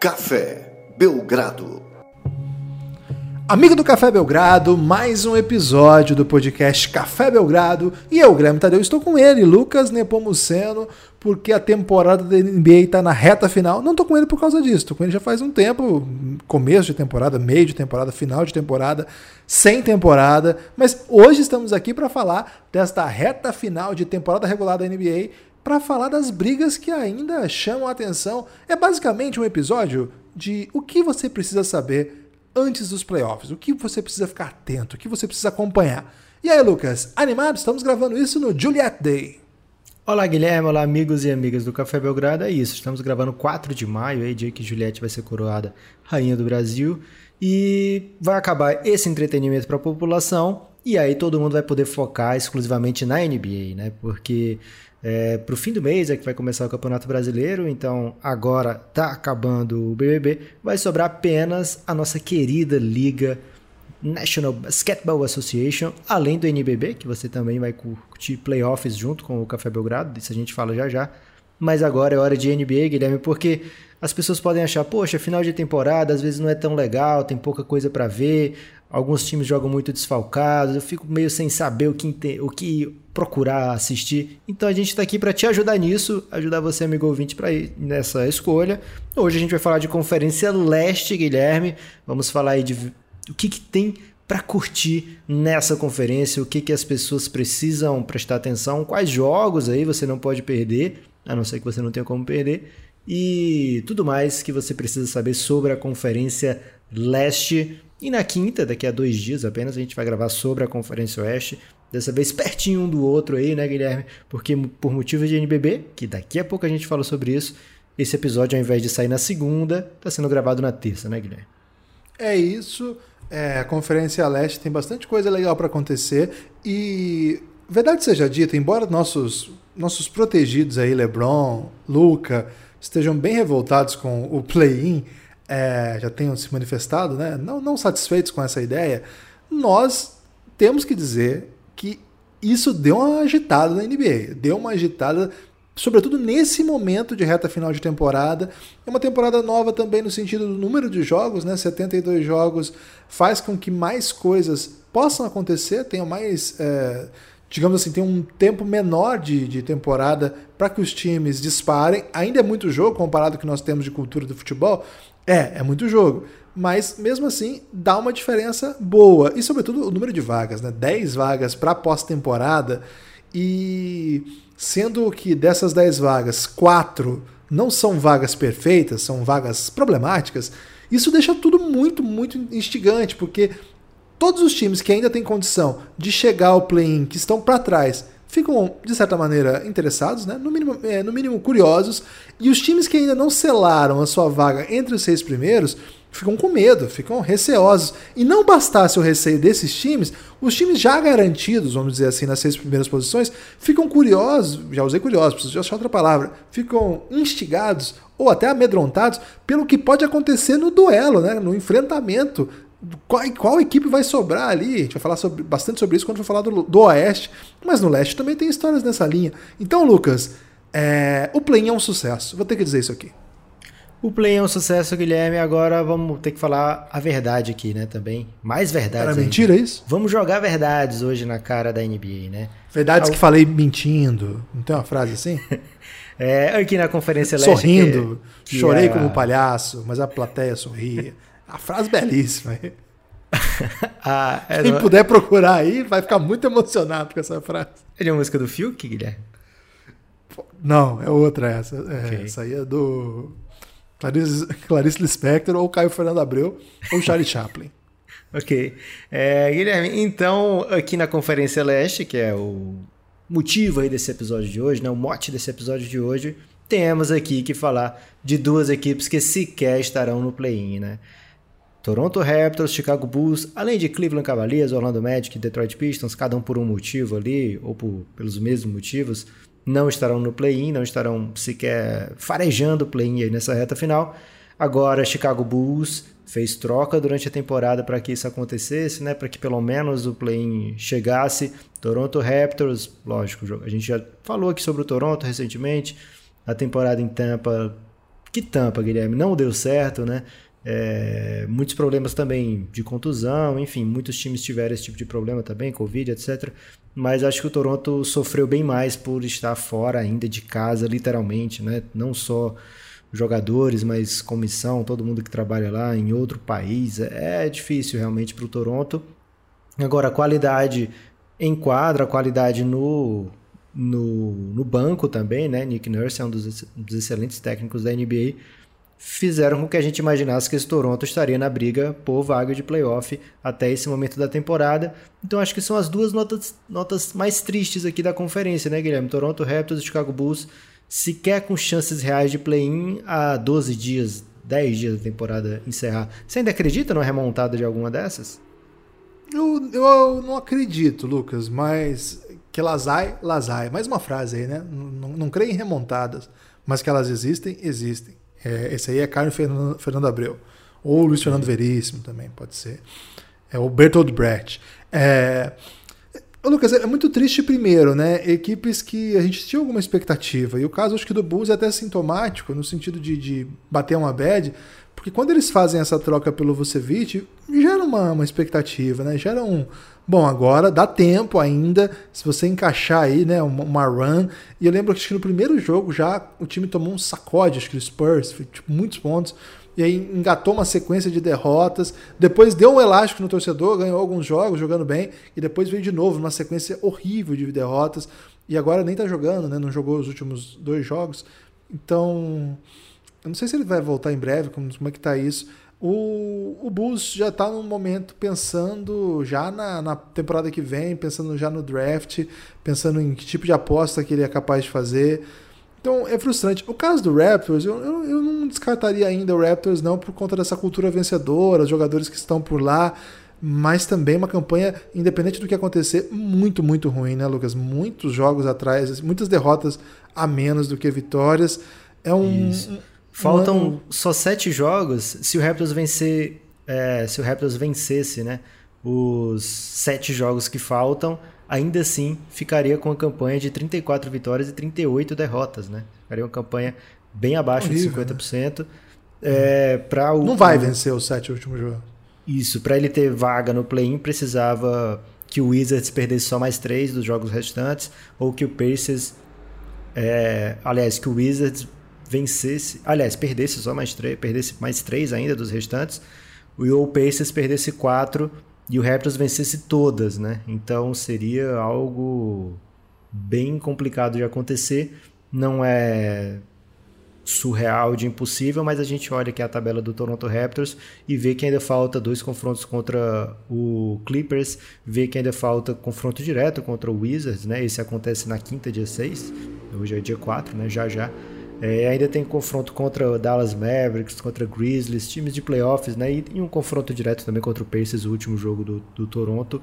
Café Belgrado. Amigo do Café Belgrado, mais um episódio do podcast Café Belgrado. E eu, Guilherme Tadeu, estou com ele, Lucas Nepomuceno, porque a temporada da NBA está na reta final. Não estou com ele por causa disso, estou com ele já faz um tempo, começo de temporada, meio de temporada, final de temporada, sem temporada. Mas hoje estamos aqui para falar desta reta final de temporada regular da NBA para falar das brigas que ainda chamam a atenção. É basicamente um episódio de o que você precisa saber antes dos playoffs, o que você precisa ficar atento, o que você precisa acompanhar. E aí, Lucas, animado? Estamos gravando isso no Juliet Day. Olá, Guilherme. Olá, amigos e amigas do Café Belgrado. É isso, estamos gravando 4 de maio, aí, dia que Juliette vai ser coroada Rainha do Brasil. E vai acabar esse entretenimento para a população. E aí todo mundo vai poder focar exclusivamente na NBA, né? Porque é, para o fim do mês é que vai começar o Campeonato Brasileiro, então agora tá acabando o BBB, vai sobrar apenas a nossa querida Liga National Basketball Association, além do NBB, que você também vai curtir playoffs junto com o Café Belgrado, isso a gente fala já já. Mas agora é hora de NBA, Guilherme, porque as pessoas podem achar, poxa, final de temporada às vezes não é tão legal, tem pouca coisa para ver, alguns times jogam muito desfalcados, eu fico meio sem saber o que, o que procurar assistir. Então a gente está aqui para te ajudar nisso, ajudar você, amigo ouvinte, para ir nessa escolha. Hoje a gente vai falar de Conferência Leste, Guilherme. Vamos falar aí de o que, que tem para curtir nessa conferência, o que, que as pessoas precisam prestar atenção, quais jogos aí você não pode perder, a não ser que você não tenha como perder, e tudo mais que você precisa saber sobre a Conferência Leste. E na quinta, daqui a dois dias apenas, a gente vai gravar sobre a Conferência Oeste. Dessa vez pertinho um do outro aí, né, Guilherme? Porque por motivos de NBB, que daqui a pouco a gente fala sobre isso, esse episódio, ao invés de sair na segunda, está sendo gravado na terça, né, Guilherme? É isso. É, a Conferência Leste tem bastante coisa legal para acontecer. E, verdade seja dita, embora nossos, nossos protegidos aí, LeBron, Luca, estejam bem revoltados com o play-in, é, já tenham se manifestado, né? não, não satisfeitos com essa ideia, nós temos que dizer que isso deu uma agitada na NBA, deu uma agitada, sobretudo nesse momento de reta final de temporada. É uma temporada nova também no sentido do número de jogos, né? 72 jogos faz com que mais coisas possam acontecer, tenham mais. É, digamos assim, tem um tempo menor de, de temporada para que os times disparem. Ainda é muito jogo comparado com o que nós temos de cultura do futebol. É, é muito jogo mas mesmo assim dá uma diferença boa. E sobretudo o número de vagas, né? 10 vagas para pós-temporada e sendo que dessas 10 vagas, 4 não são vagas perfeitas, são vagas problemáticas, isso deixa tudo muito, muito instigante, porque todos os times que ainda têm condição de chegar ao play-in, que estão para trás, ficam, de certa maneira, interessados, né? no, mínimo, é, no mínimo curiosos, e os times que ainda não selaram a sua vaga entre os seis primeiros ficam com medo, ficam receosos. E não bastasse o receio desses times, os times já garantidos, vamos dizer assim, nas seis primeiras posições, ficam curiosos, já usei curiosos, preciso achar outra palavra, ficam instigados ou até amedrontados pelo que pode acontecer no duelo, né, no enfrentamento. Qual, qual equipe vai sobrar ali? A gente vai falar sobre, bastante sobre isso quando for falar do, do Oeste, mas no Leste também tem histórias nessa linha. Então, Lucas, é, o play é um sucesso, vou ter que dizer isso aqui. O Play é um sucesso, Guilherme. Agora vamos ter que falar a verdade aqui, né? Também. Mais verdades. Era mentira isso? Vamos jogar verdades hoje na cara da NBA, né? Verdades que falei mentindo. Não tem uma frase assim? é, aqui na Conferência Leste. Sorrindo. Que, que chorei era... como palhaço, mas a plateia sorria. A frase belíssima. ah, é Quem puder procurar aí vai ficar muito emocionado com essa frase. É de uma música do Fiuk, Guilherme? Não, é outra essa. É, okay. Essa aí é do Clarice, Clarice Lispector, ou Caio Fernando Abreu, ou Charlie Chaplin. ok. É, Guilherme, então, aqui na Conferência Leste, que é o motivo aí desse episódio de hoje, né, o mote desse episódio de hoje, temos aqui que falar de duas equipes que sequer estarão no play-in, né? Toronto Raptors, Chicago Bulls, além de Cleveland Cavaliers, Orlando Magic, Detroit Pistons, cada um por um motivo ali, ou por, pelos mesmos motivos, não estarão no play-in, não estarão sequer farejando o play-in aí nessa reta final. Agora, Chicago Bulls fez troca durante a temporada para que isso acontecesse, né? Para que pelo menos o play-in chegasse. Toronto Raptors, lógico, a gente já falou aqui sobre o Toronto recentemente. A temporada em Tampa que tampa, Guilherme. Não deu certo, né? É, muitos problemas também de contusão, enfim, muitos times tiveram esse tipo de problema também, Covid, etc. Mas acho que o Toronto sofreu bem mais por estar fora ainda de casa, literalmente, né? Não só jogadores, mas comissão, todo mundo que trabalha lá em outro país. É difícil realmente para o Toronto. Agora, a qualidade em quadra, a qualidade no, no, no banco também, né? Nick Nurse é um dos, dos excelentes técnicos da NBA fizeram com que a gente imaginasse que esse Toronto estaria na briga por vaga de playoff até esse momento da temporada. Então acho que são as duas notas, notas mais tristes aqui da conferência, né, Guilherme? Toronto Raptors e Chicago Bulls sequer com chances reais de play-in há 12 dias, 10 dias da temporada encerrar. Você ainda acredita na remontada de alguma dessas? Eu, eu não acredito, Lucas, mas que lasai, lasai. Mais uma frase aí, né? Não, não, não creio em remontadas, mas que elas existem, existem. É, esse aí é Carlos Fernando, Fernando Abreu. Ou Luiz Fernando Veríssimo também, pode ser. É o Bertold Brecht. É, Lucas, é muito triste primeiro, né? Equipes que a gente tinha alguma expectativa. E o caso, acho que do Bulls é até sintomático, no sentido de, de bater uma bad, porque quando eles fazem essa troca pelo Vucevic, gera uma, uma expectativa, né? Gera um. Bom, agora dá tempo ainda, se você encaixar aí, né, uma, run. E eu lembro que no primeiro jogo já o time tomou um sacode, acho que o Spurs, foi, tipo, muitos pontos. E aí engatou uma sequência de derrotas. Depois deu um elástico no torcedor, ganhou alguns jogos jogando bem. E depois veio de novo numa sequência horrível de derrotas. E agora nem tá jogando, né? Não jogou os últimos dois jogos. Então, eu não sei se ele vai voltar em breve, como, como é que tá isso. O, o Bulls já está num momento pensando já na, na, temporada que vem, pensando já no draft, pensando em que tipo de aposta que ele é capaz de fazer. Então é frustrante. O caso do Raptors, eu, eu, eu não descartaria ainda o Raptors não por conta dessa cultura vencedora, os jogadores que estão por lá, mas também uma campanha, independente do que acontecer, muito, muito ruim, né, Lucas? Muitos jogos atrás, muitas derrotas a menos do que vitórias. É um, Isso. Faltam Mano. só sete jogos. Se o Raptors vencer, é, se o Raptors vencesse, né, os sete jogos que faltam, ainda assim ficaria com a campanha de 34 vitórias e 38 derrotas, né? Ficaria uma campanha bem abaixo Horrível, de 50%. Né? É, para o Não vai vencer os sete últimos jogos. Isso, para ele ter vaga no play-in precisava que o Wizards perdesse só mais três dos jogos restantes ou que o Pacers é, aliás, que o Wizards vencesse, aliás, perdesse só mais três, perdesse mais três ainda dos restantes, o Pacers perdesse quatro e o Raptors vencesse todas, né? Então seria algo bem complicado de acontecer. Não é surreal de impossível, mas a gente olha aqui a tabela do Toronto Raptors e vê que ainda falta dois confrontos contra o Clippers, vê que ainda falta confronto direto contra o Wizards, né? Esse acontece na quinta, dia 6, hoje é dia 4, né? Já já. É, ainda tem confronto contra Dallas Mavericks, contra Grizzlies, times de playoffs, né? E, e um confronto direto também contra o Pacers, o último jogo do, do Toronto.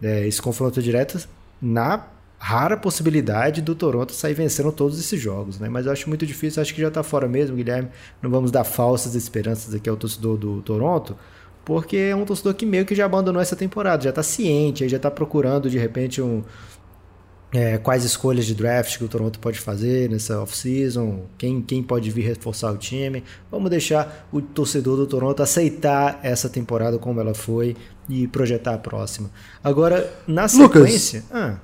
É, esse confronto direto na rara possibilidade do Toronto sair vencendo todos esses jogos, né? Mas eu acho muito difícil, acho que já está fora mesmo, Guilherme. Não vamos dar falsas esperanças aqui ao torcedor do Toronto, porque é um torcedor que meio que já abandonou essa temporada, já está ciente, já está procurando de repente um é, quais escolhas de draft que o Toronto pode fazer nessa off-season, quem, quem pode vir reforçar o time. Vamos deixar o torcedor do Toronto aceitar essa temporada como ela foi e projetar a próxima. Agora, na sequência. Lucas, ah,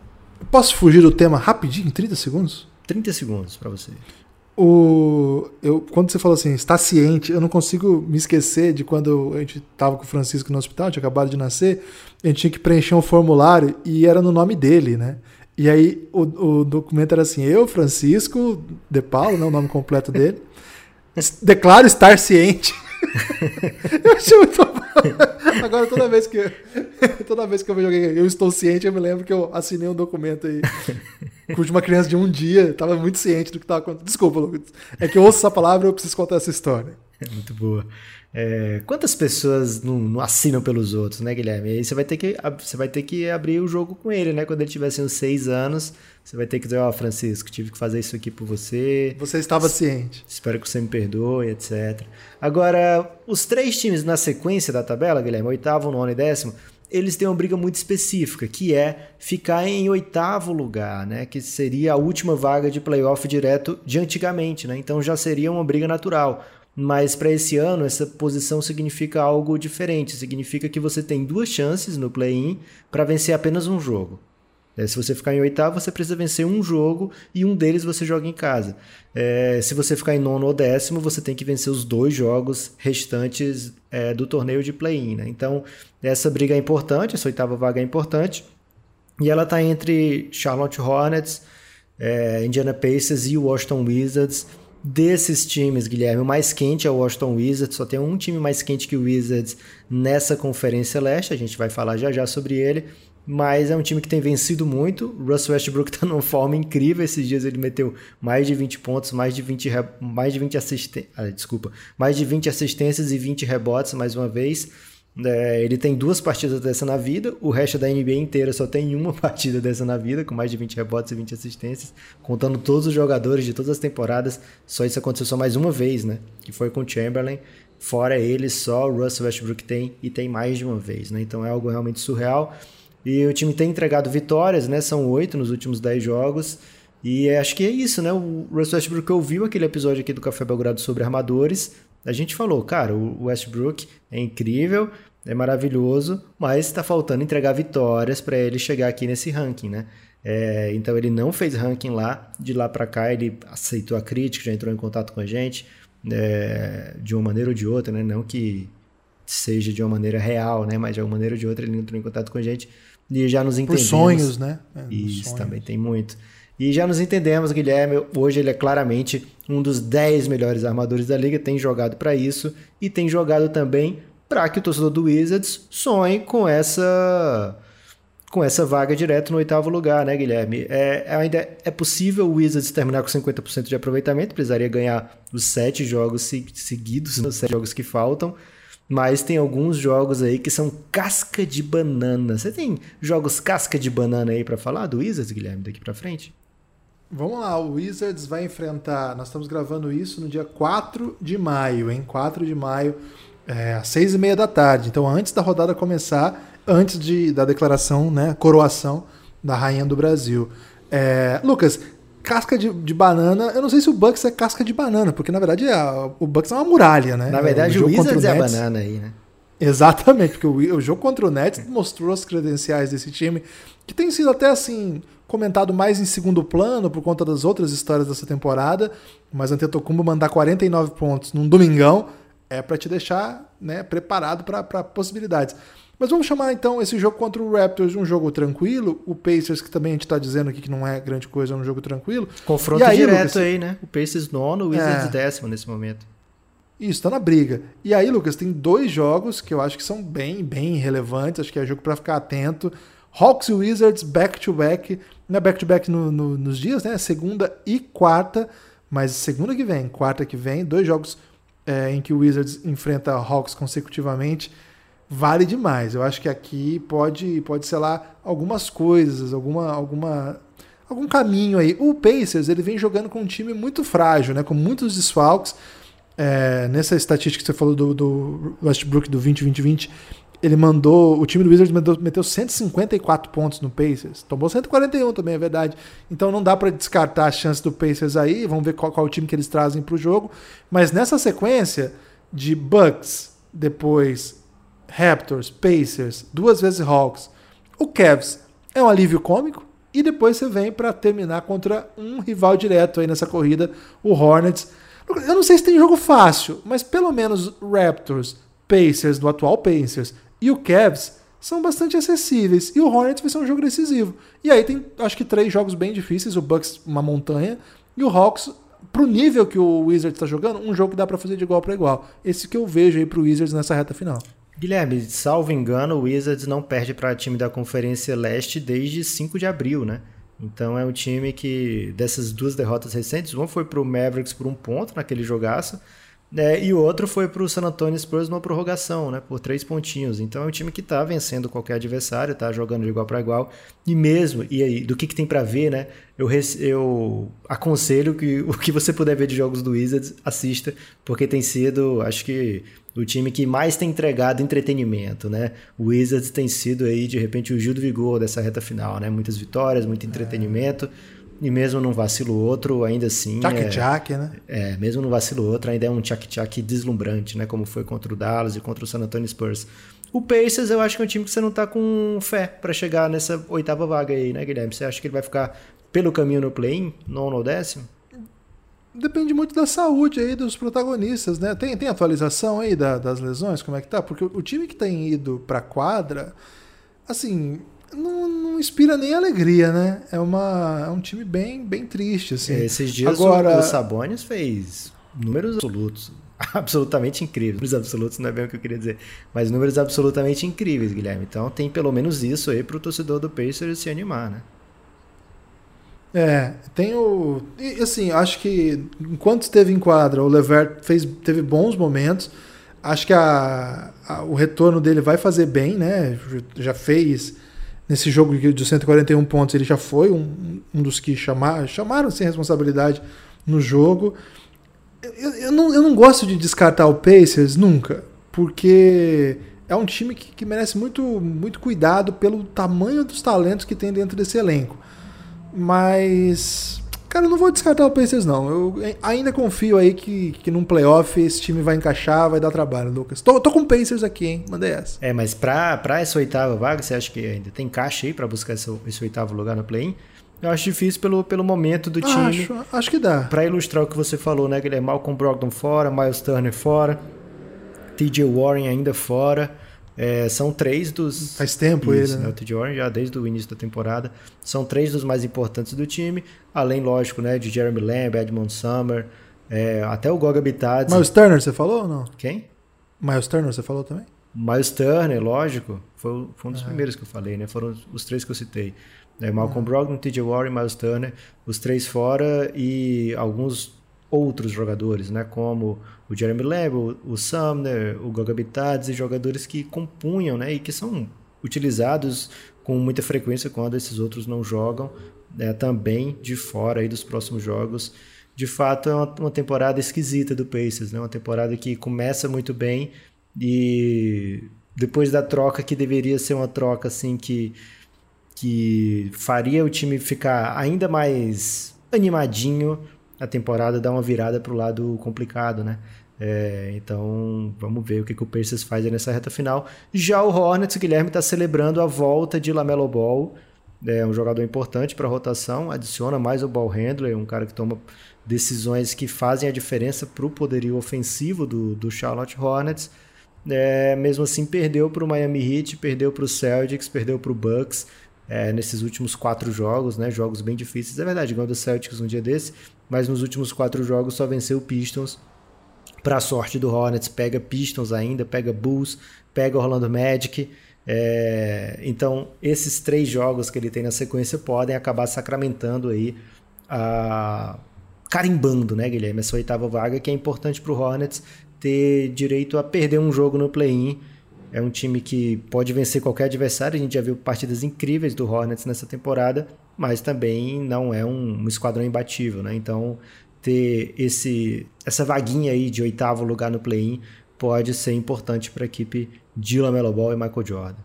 posso fugir do tema rapidinho, em 30 segundos? 30 segundos para você. O, eu, quando você falou assim, está ciente, eu não consigo me esquecer de quando a gente estava com o Francisco no hospital, tinha acabado de nascer, a gente tinha que preencher um formulário e era no nome dele, né? E aí o, o documento era assim: eu, Francisco De Paulo, né, o nome completo dele, declaro estar ciente. eu achei muito Agora toda vez que toda vez que eu vejo alguém, eu estou ciente, eu me lembro que eu assinei um documento aí de uma criança de um dia, estava muito ciente do que estava acontecendo. Desculpa, Lucas. É que eu ouço essa palavra e eu preciso contar essa história. É muito boa. É, quantas pessoas não, não, assinam pelos outros, né, Guilherme? E aí você vai ter que você vai ter que abrir o jogo com ele, né? Quando ele tiver assim, uns seis anos, você vai ter que dizer, ó, oh, Francisco, tive que fazer isso aqui por você. Você estava ciente. Espero que você me perdoe, etc. Agora, os três times na sequência da tabela, Guilherme, oitavo, nono e décimo, eles têm uma briga muito específica, que é ficar em oitavo lugar, né? Que seria a última vaga de playoff direto de antigamente, né? Então já seria uma briga natural. Mas para esse ano, essa posição significa algo diferente. Significa que você tem duas chances no play-in para vencer apenas um jogo. É, se você ficar em oitavo, você precisa vencer um jogo e um deles você joga em casa. É, se você ficar em nono ou décimo, você tem que vencer os dois jogos restantes é, do torneio de play-in. Né? Então, essa briga é importante, essa oitava vaga é importante. E ela está entre Charlotte Hornets, é, Indiana Pacers e Washington Wizards. Desses times, Guilherme, o mais quente é o Washington Wizards. Só tem um time mais quente que o Wizards nessa Conferência Leste. A gente vai falar já já sobre ele mas é um time que tem vencido muito. O Russell Westbrook está numa forma incrível. Esses dias ele meteu mais de 20 pontos, mais de 20, mais de 20 assistências. Ah, desculpa, mais de 20 assistências e 20 rebotes mais uma vez. É, ele tem duas partidas dessa na vida, o resto da NBA inteira só tem uma partida dessa na vida, com mais de 20 rebotes e 20 assistências, contando todos os jogadores de todas as temporadas. Só isso aconteceu só mais uma vez, né? Que foi com o Chamberlain. Fora ele, só o Russell Westbrook tem e tem mais de uma vez, né? Então é algo realmente surreal. E o time tem entregado vitórias, né? São oito nos últimos dez jogos. E acho que é isso, né? O Russell Westbrook ouviu aquele episódio aqui do Café Belgrado sobre armadores. A gente falou, cara, o Westbrook é incrível, é maravilhoso, mas está faltando entregar vitórias para ele chegar aqui nesse ranking, né? É, então ele não fez ranking lá, de lá para cá ele aceitou a crítica, já entrou em contato com a gente, é, de uma maneira ou de outra, né? Não que seja de uma maneira real, né? Mas de uma maneira ou de outra ele entrou em contato com a gente e já nos entendemos. Por sonhos, né? É, Isso, sonhos. também tem muito. E já nos entendemos, Guilherme. Hoje ele é claramente um dos 10 melhores armadores da liga, tem jogado para isso e tem jogado também para que o torcedor do Wizards sonhe com essa com essa vaga direto no oitavo lugar, né, Guilherme? É, ainda é possível o Wizards terminar com 50% de aproveitamento, precisaria ganhar os sete jogos seguidos, os sete jogos que faltam. Mas tem alguns jogos aí que são casca de banana. Você tem jogos casca de banana aí para falar do Wizards, Guilherme, daqui para frente? Vamos lá, o Wizards vai enfrentar. Nós estamos gravando isso no dia 4 de maio, hein? 4 de maio, é, às 6 e meia da tarde. Então, antes da rodada começar, antes de, da declaração, né? Coroação da Rainha do Brasil. É, Lucas, casca de, de, banana. Eu não sei se o Bucks é casca de banana, porque na verdade o Bucks é uma muralha, né? Na verdade, o, o Wizards o é a banana aí, né? Exatamente, porque o, o jogo contra o Nets mostrou as credenciais desse time, que tem sido até assim comentado mais em segundo plano por conta das outras histórias dessa temporada, mas Antetokounmpo mandar 49 pontos num domingão é para te deixar né, preparado para possibilidades. Mas vamos chamar então esse jogo contra o Raptors um jogo tranquilo. O Pacers, que também a gente está dizendo aqui que não é grande coisa, é um jogo tranquilo. Confronto aí, direto Lucas, aí, né? O Pacers nono, o Wizards é... décimo nesse momento. Isso, tá na briga. E aí, Lucas, tem dois jogos que eu acho que são bem, bem relevantes. Acho que é jogo para ficar atento. Hawks e Wizards back-to-back. Não é back-to-back no, no, nos dias, né? Segunda e quarta. Mas segunda que vem, quarta que vem. Dois jogos é, em que o Wizards enfrenta Hawks consecutivamente vale demais. Eu acho que aqui pode, pode ser lá algumas coisas, alguma, alguma, algum caminho aí. O Pacers ele vem jogando com um time muito frágil, né, com muitos desfalques. É, nessa estatística que você falou do, do Westbrook do 20-20-20, ele mandou. O time do Wizards meteu, meteu 154 pontos no Pacers. Tomou 141 também, é verdade. Então não dá para descartar a chance do Pacers aí. Vamos ver qual, qual o time que eles trazem para o jogo. Mas nessa sequência de Bucks, depois Raptors, Pacers, duas vezes Hawks. O Cavs é um alívio cômico e depois você vem para terminar contra um rival direto aí nessa corrida, o Hornets. Eu não sei se tem jogo fácil, mas pelo menos Raptors, Pacers, do atual Pacers, e o Cavs são bastante acessíveis. E o Hornets vai ser um jogo decisivo. E aí tem, acho que, três jogos bem difíceis: o Bucks, uma montanha, e o Hawks, pro nível que o Wizards está jogando, um jogo que dá para fazer de igual para igual. Esse que eu vejo aí pro Wizards nessa reta final. Guilherme, salvo engano, o Wizards não perde para time da Conferência Leste desde 5 de abril, né? Então é um time que, dessas duas derrotas recentes, uma foi para o Mavericks por um ponto naquele jogaço, É, e o outro foi para o San Antonio Spurs numa prorrogação, né, por três pontinhos. Então é um time que está vencendo qualquer adversário, está jogando de igual para igual. E mesmo, e aí, do que, que tem para ver, né? Eu, eu aconselho que o que você puder ver de jogos do Wizards, assista, porque tem sido, acho que, o time que mais tem entregado entretenimento, né? O Wizards tem sido aí, de repente, o Gil do Vigor dessa reta final, né? Muitas vitórias, muito entretenimento. É e mesmo num vacilo outro, ainda assim. Tchac-tchac, é, né? É, mesmo num vacilo outro, ainda é um tchac-tchac deslumbrante, né? Como foi contra o Dallas e contra o San Antonio Spurs. O Pacers, eu acho que é um time que você não tá com fé para chegar nessa oitava vaga aí, né, Guilherme? Você acha que ele vai ficar pelo caminho no play-in, nono ou décimo? Depende muito da saúde aí dos protagonistas, né? Tem, tem atualização aí da, das lesões, como é que tá? Porque o, o time que tem ido pra quadra, assim, não, não, inspira nem alegria, né? É, uma, é um time bem, bem triste, assim. É, esses dias Agora... o Sabonis fez números absolutos. Absolutamente incríveis. Números absolutos não é bem o que eu queria dizer. Mas números absolutamente incríveis, Guilherme. Então tem pelo menos isso aí pro torcedor do Pacers se animar, né? É, tem o. E, assim, acho que enquanto esteve em quadra, o Levert fez, teve bons momentos. Acho que a, a, o retorno dele vai fazer bem, né? Já fez nesse jogo de 141 pontos, ele já foi um, um dos que chamar, chamaram sem responsabilidade no jogo. Eu, eu, não, eu não gosto de descartar o Pacers nunca, porque é um time que, que merece muito, muito cuidado pelo tamanho dos talentos que tem dentro desse elenco. Mas Cara, eu não vou descartar o Pacers, não. Eu ainda confio aí que, que num playoff esse time vai encaixar, vai dar trabalho, Lucas. Tô, tô com o Pacers aqui, hein? Mandei essa. É, mas pra, pra essa oitava vaga, você acha que ainda tem caixa aí pra buscar esse, esse oitavo lugar no play-in? Eu acho difícil pelo, pelo momento do time. Acho, acho que dá. Pra ilustrar o que você falou, né? Que ele é Malcolm Brogdon fora, Miles Turner fora, TJ Warren ainda fora. É, são três dos. Faz tempo isso, ele, né? O já desde o início da temporada. São três dos mais importantes do time. Além, lógico, né, de Jeremy Lamb, Edmond Summer, é, até o Goga Bitadze. Miles Turner, você falou ou não? Quem? Miles Turner, você falou também? Miles Turner, lógico. Foi, foi um dos primeiros que eu falei, né? Foram os três que eu citei. É, Malcolm uhum. Brogdon, TJ Warren, Miles Turner, os três fora e alguns outros jogadores, né? Como o Jeremy Lamb, o, Sumner, o Goga Bitadze, jogadores que compunham, né? E que são utilizados com muita frequência quando esses outros não jogam, né? também de fora aí dos próximos jogos. De fato, é uma, uma temporada esquisita do Pacers, né? Uma temporada que começa muito bem e depois da troca que deveria ser uma troca assim que que faria o time ficar ainda mais animadinho a temporada dá uma virada para o lado complicado, né? É, então vamos ver o que, que o Pacers faz nessa reta final. Já o Hornets, o Guilherme está celebrando a volta de Lamelo Ball, é um jogador importante para a rotação, adiciona mais o ball handler, um cara que toma decisões que fazem a diferença para o poderio ofensivo do, do Charlotte Hornets. É, mesmo assim, perdeu para o Miami Heat, perdeu para o Celtics, perdeu para o Bucks é, nesses últimos quatro jogos, né? Jogos bem difíceis. É verdade, ganhou do Celtics um dia desse, mas nos últimos quatro jogos só venceu o Pistons. Para sorte do Hornets, pega Pistons ainda, pega Bulls, pega Orlando Magic. É, então, esses três jogos que ele tem na sequência podem acabar sacramentando aí, a, carimbando, né, Guilherme? Essa oitava vaga que é importante para o Hornets ter direito a perder um jogo no play-in é um time que pode vencer qualquer adversário. A gente já viu partidas incríveis do Hornets nessa temporada, mas também não é um, um esquadrão imbatível, né? Então, ter esse essa vaguinha aí de oitavo lugar no play-in pode ser importante para a equipe de Lamelo Ball e Michael Jordan.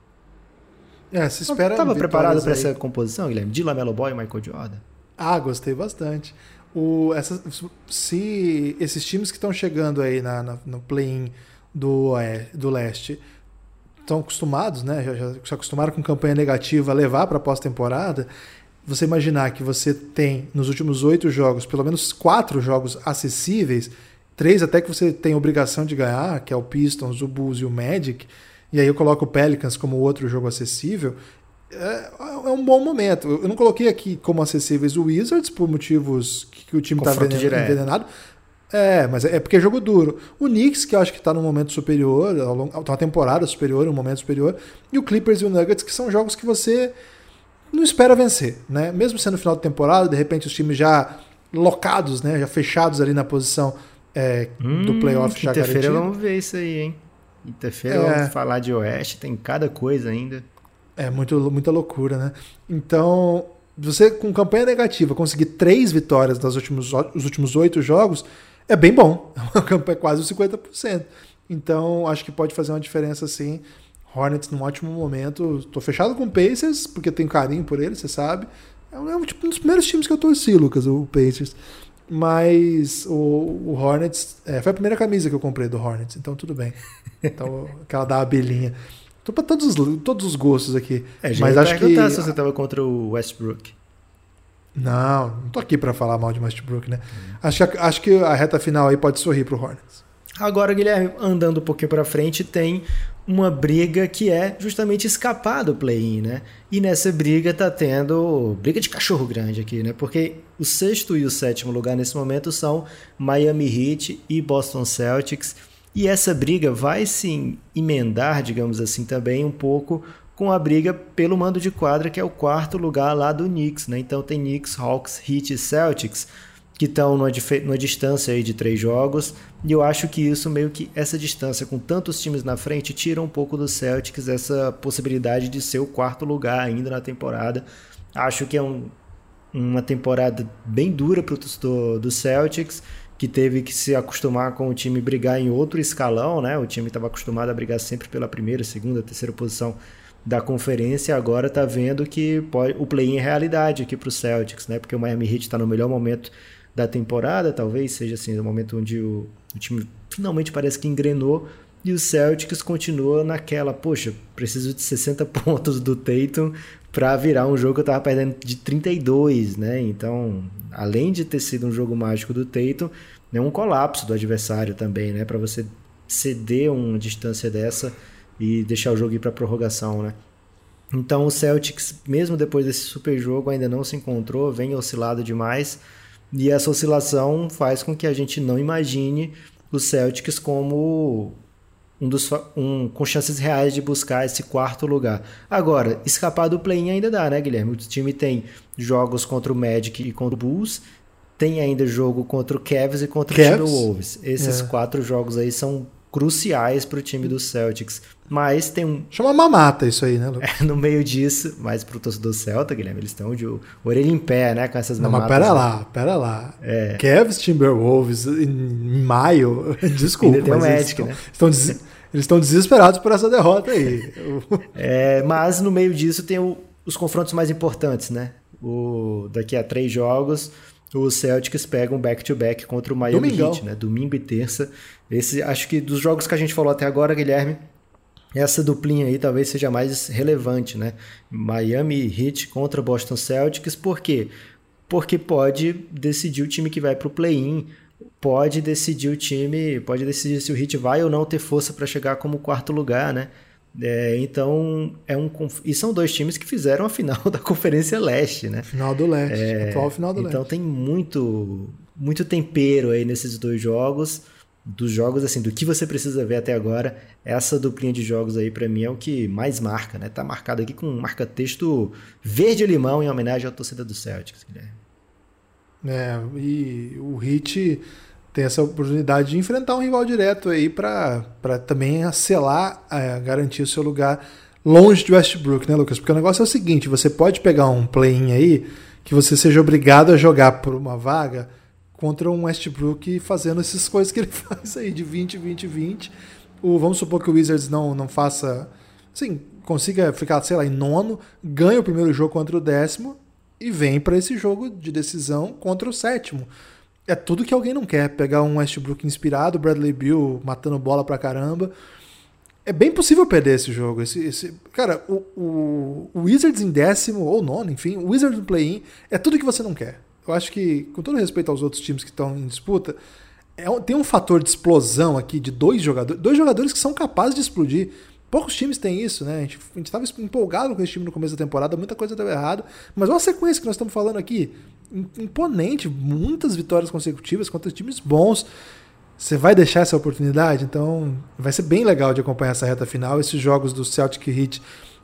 É, se espera. Estava preparado para essa composição, Guilherme? De Lamelo Ball e Michael Jordan? Ah, gostei bastante. O, essa, se esses times que estão chegando aí na, na no play-in do, é, do leste estão acostumados, né? Já, já se acostumaram com campanha negativa a levar para pós-temporada. Você imaginar que você tem nos últimos oito jogos, pelo menos quatro jogos acessíveis, três até que você tem obrigação de ganhar, que é o Pistons, o Bulls e o Magic, e aí eu coloco o Pelicans como outro jogo acessível, é, é, um bom momento. Eu não coloquei aqui como acessíveis o Wizards, por motivos que, que o time está envenenado, é, mas é, é porque é jogo duro. O Knicks, que eu acho que está num momento superior, tá uma temporada superior, um momento superior, e o Clippers e o Nuggets, que são jogos que você não espera vencer, né? Mesmo sendo final de temporada, de repente os times já locados, né, já fechados ali na posição é, hum, do playoff já Quinta-feira vamos ver isso aí, hein? Quinta-feira é, vamos falar de Oeste, tem cada coisa ainda. É muito, muita loucura, né? Então, você com campanha negativa conseguir três vitórias nos últimos, os últimos oito jogos é bem bom. É quase 50%. Então, acho que pode fazer uma diferença sim. Hornets num ótimo momento. Tô fechado com o Pacers, porque tenho carinho por ele, você sabe. É um, é um, tipo, um dos primeiros times que eu torci, Lucas, o Pacers. Mas o, o Hornets. É, foi a primeira camisa que eu comprei do Hornets, então tudo bem. Então, aquela da abelhinha. Tô pra todos os, todos os gostos aqui. É, mas acho que. se você tava contra o Westbrook. Não, não tô aqui para falar mal de Westbrook, né? Hum. Acho, que, acho que a reta final aí pode sorrir pro Hornets. Agora, Guilherme, andando um pouquinho para frente, tem uma briga que é justamente escapar do play-in, né? E nessa briga tá tendo briga de cachorro grande aqui, né? Porque o sexto e o sétimo lugar nesse momento são Miami Heat e Boston Celtics. E essa briga vai se emendar, digamos assim, também um pouco com a briga pelo mando de quadra, que é o quarto lugar lá do Knicks, né? Então tem Knicks, Hawks, Heat e Celtics que estão numa, numa, distância aí de três jogos, e eu acho que isso meio que essa distância com tantos times na frente tira um pouco do Celtics essa possibilidade de ser o quarto lugar ainda na temporada. Acho que é um, uma temporada bem dura para o torcedor do Celtics, que teve que se acostumar com o time brigar em outro escalão, né? O time estava acostumado a brigar sempre pela primeira, segunda, terceira posição da conferência, agora está vendo que pode, o play-in é realidade aqui para o Celtics, né? Porque o Miami Heat está no melhor momento da temporada, talvez seja assim, o momento onde o, o time finalmente parece que engrenou e o Celtics continua naquela, poxa, preciso de 60 pontos do Tatum para virar um jogo que eu tava perdendo de 32, né? Então, além de ter sido um jogo mágico do Tatum, é um colapso do adversário também, né? Para você ceder uma distância dessa e deixar o jogo ir para prorrogação, né? Então o Celtics, mesmo depois desse super jogo, ainda não se encontrou, vem oscilado demais. E essa oscilação faz com que a gente não imagine os Celtics como um dos um, com chances reais de buscar esse quarto lugar. Agora, escapar do play-in ainda dá, né, Guilherme? O time tem jogos contra o Magic e contra o Bulls, tem ainda jogo contra o Cavs e contra Cavs? o Timberwolves. Esses é. quatro jogos aí são cruciais para o time do Celtics. Mas tem um. Chama mamata isso aí, né, Lucas? É, no meio disso, mas pro torcedor Celta, Guilherme, eles estão de orelha em pé, né? Com essas Não, mamatas. mas pera lá, pera lá. É. Cavs Timberwolves em maio. Desculpa. Ainda tem o Magic, né? Estão, eles estão desesperados por essa derrota aí. é, mas no meio disso tem o, os confrontos mais importantes, né? O, daqui a três jogos, os Celtics pegam back-to-back -back contra o Miami Domingão. Heat, né? Domingo e terça. Esse, acho que dos jogos que a gente falou até agora, Guilherme, essa duplinha aí talvez seja mais relevante, né? Miami Heat contra Boston Celtics, por quê? Porque pode decidir o time que vai para o play-in, pode decidir o time, pode decidir se o Heat vai ou não ter força para chegar como quarto lugar, né? É, então, é um e são dois times que fizeram a final da Conferência Leste, né? Final do Leste, é, atual final do então Leste. Então tem muito, muito tempero aí nesses dois jogos dos jogos, assim, do que você precisa ver até agora, essa duplinha de jogos aí para mim é o que mais marca, né? Tá marcado aqui com marca-texto verde-limão em homenagem à torcida do Celtics, Guilherme. É, e o Hit tem essa oportunidade de enfrentar um rival direto aí para também selar, é, garantir o seu lugar longe de Westbrook, né, Lucas? Porque o negócio é o seguinte, você pode pegar um play-in aí que você seja obrigado a jogar por uma vaga contra um Westbrook fazendo essas coisas que ele faz aí de 20, 20, 20. O, vamos supor que o Wizards não, não faça. Assim, consiga ficar, sei lá, em nono, ganha o primeiro jogo contra o décimo e vem para esse jogo de decisão contra o sétimo. É tudo que alguém não quer. Pegar um Westbrook inspirado, Bradley Bill matando bola pra caramba. É bem possível perder esse jogo. Esse, esse, cara, o, o, o Wizards em décimo ou nono, enfim, o Wizards no play-in é tudo que você não quer eu acho que, com todo respeito aos outros times que estão em disputa, é, tem um fator de explosão aqui de dois jogadores, dois jogadores que são capazes de explodir. Poucos times têm isso, né? A gente estava empolgado com esse time no começo da temporada, muita coisa deu errado, mas olha a sequência que nós estamos falando aqui. Imponente, muitas vitórias consecutivas contra times bons. Você vai deixar essa oportunidade? Então vai ser bem legal de acompanhar essa reta final. Esses jogos do Celtic Heat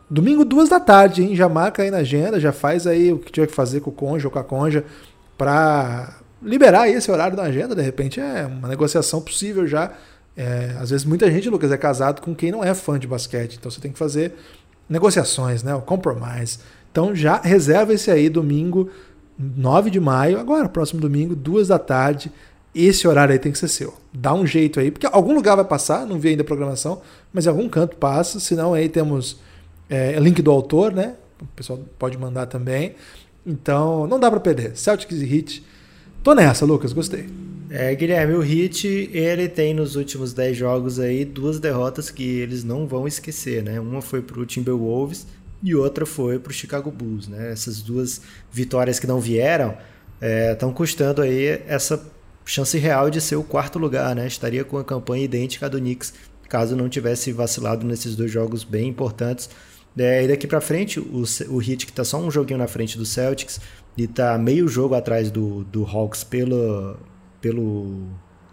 Domingo, duas da tarde, hein? Já marca aí na agenda, já faz aí o que tiver que fazer com o Conja ou com a Conja para liberar esse horário da agenda, de repente é uma negociação possível já. É, às vezes muita gente, Lucas, é casado com quem não é fã de basquete, então você tem que fazer negociações, né? O compromise. Então já reserva esse aí domingo, 9 de maio, agora, próximo domingo, duas da tarde. Esse horário aí tem que ser seu. Dá um jeito aí, porque algum lugar vai passar, não vi ainda a programação, mas em algum canto passa. Senão aí temos é, link do autor, né? O pessoal pode mandar também. Então, não dá para perder. Celtics e Heat. Tô nessa, Lucas, gostei. É, Guilherme, o Heat, ele tem nos últimos 10 jogos aí duas derrotas que eles não vão esquecer, né? Uma foi pro Timberwolves e outra foi pro Chicago Bulls, né? Essas duas vitórias que não vieram estão é, custando aí essa chance real de ser o quarto lugar, né? Estaria com a campanha idêntica à do Knicks, caso não tivesse vacilado nesses dois jogos bem importantes é, e daqui para frente, o, o Heat, que está só um joguinho na frente do Celtics, e está meio jogo atrás do, do Hawks pelo, pelo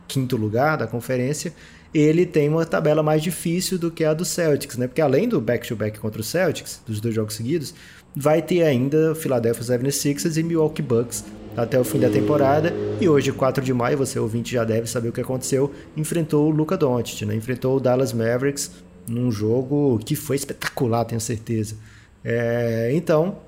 quinto lugar da conferência, ele tem uma tabela mais difícil do que a do Celtics, né? Porque além do back-to-back -back contra o Celtics, dos dois jogos seguidos, vai ter ainda Philadelphia 76ers e Milwaukee Bucks até o fim da temporada. E hoje, 4 de maio, você ouvinte já deve saber o que aconteceu, enfrentou o Luca Doncic, né? Enfrentou o Dallas Mavericks num jogo que foi espetacular, tenho certeza. É, então,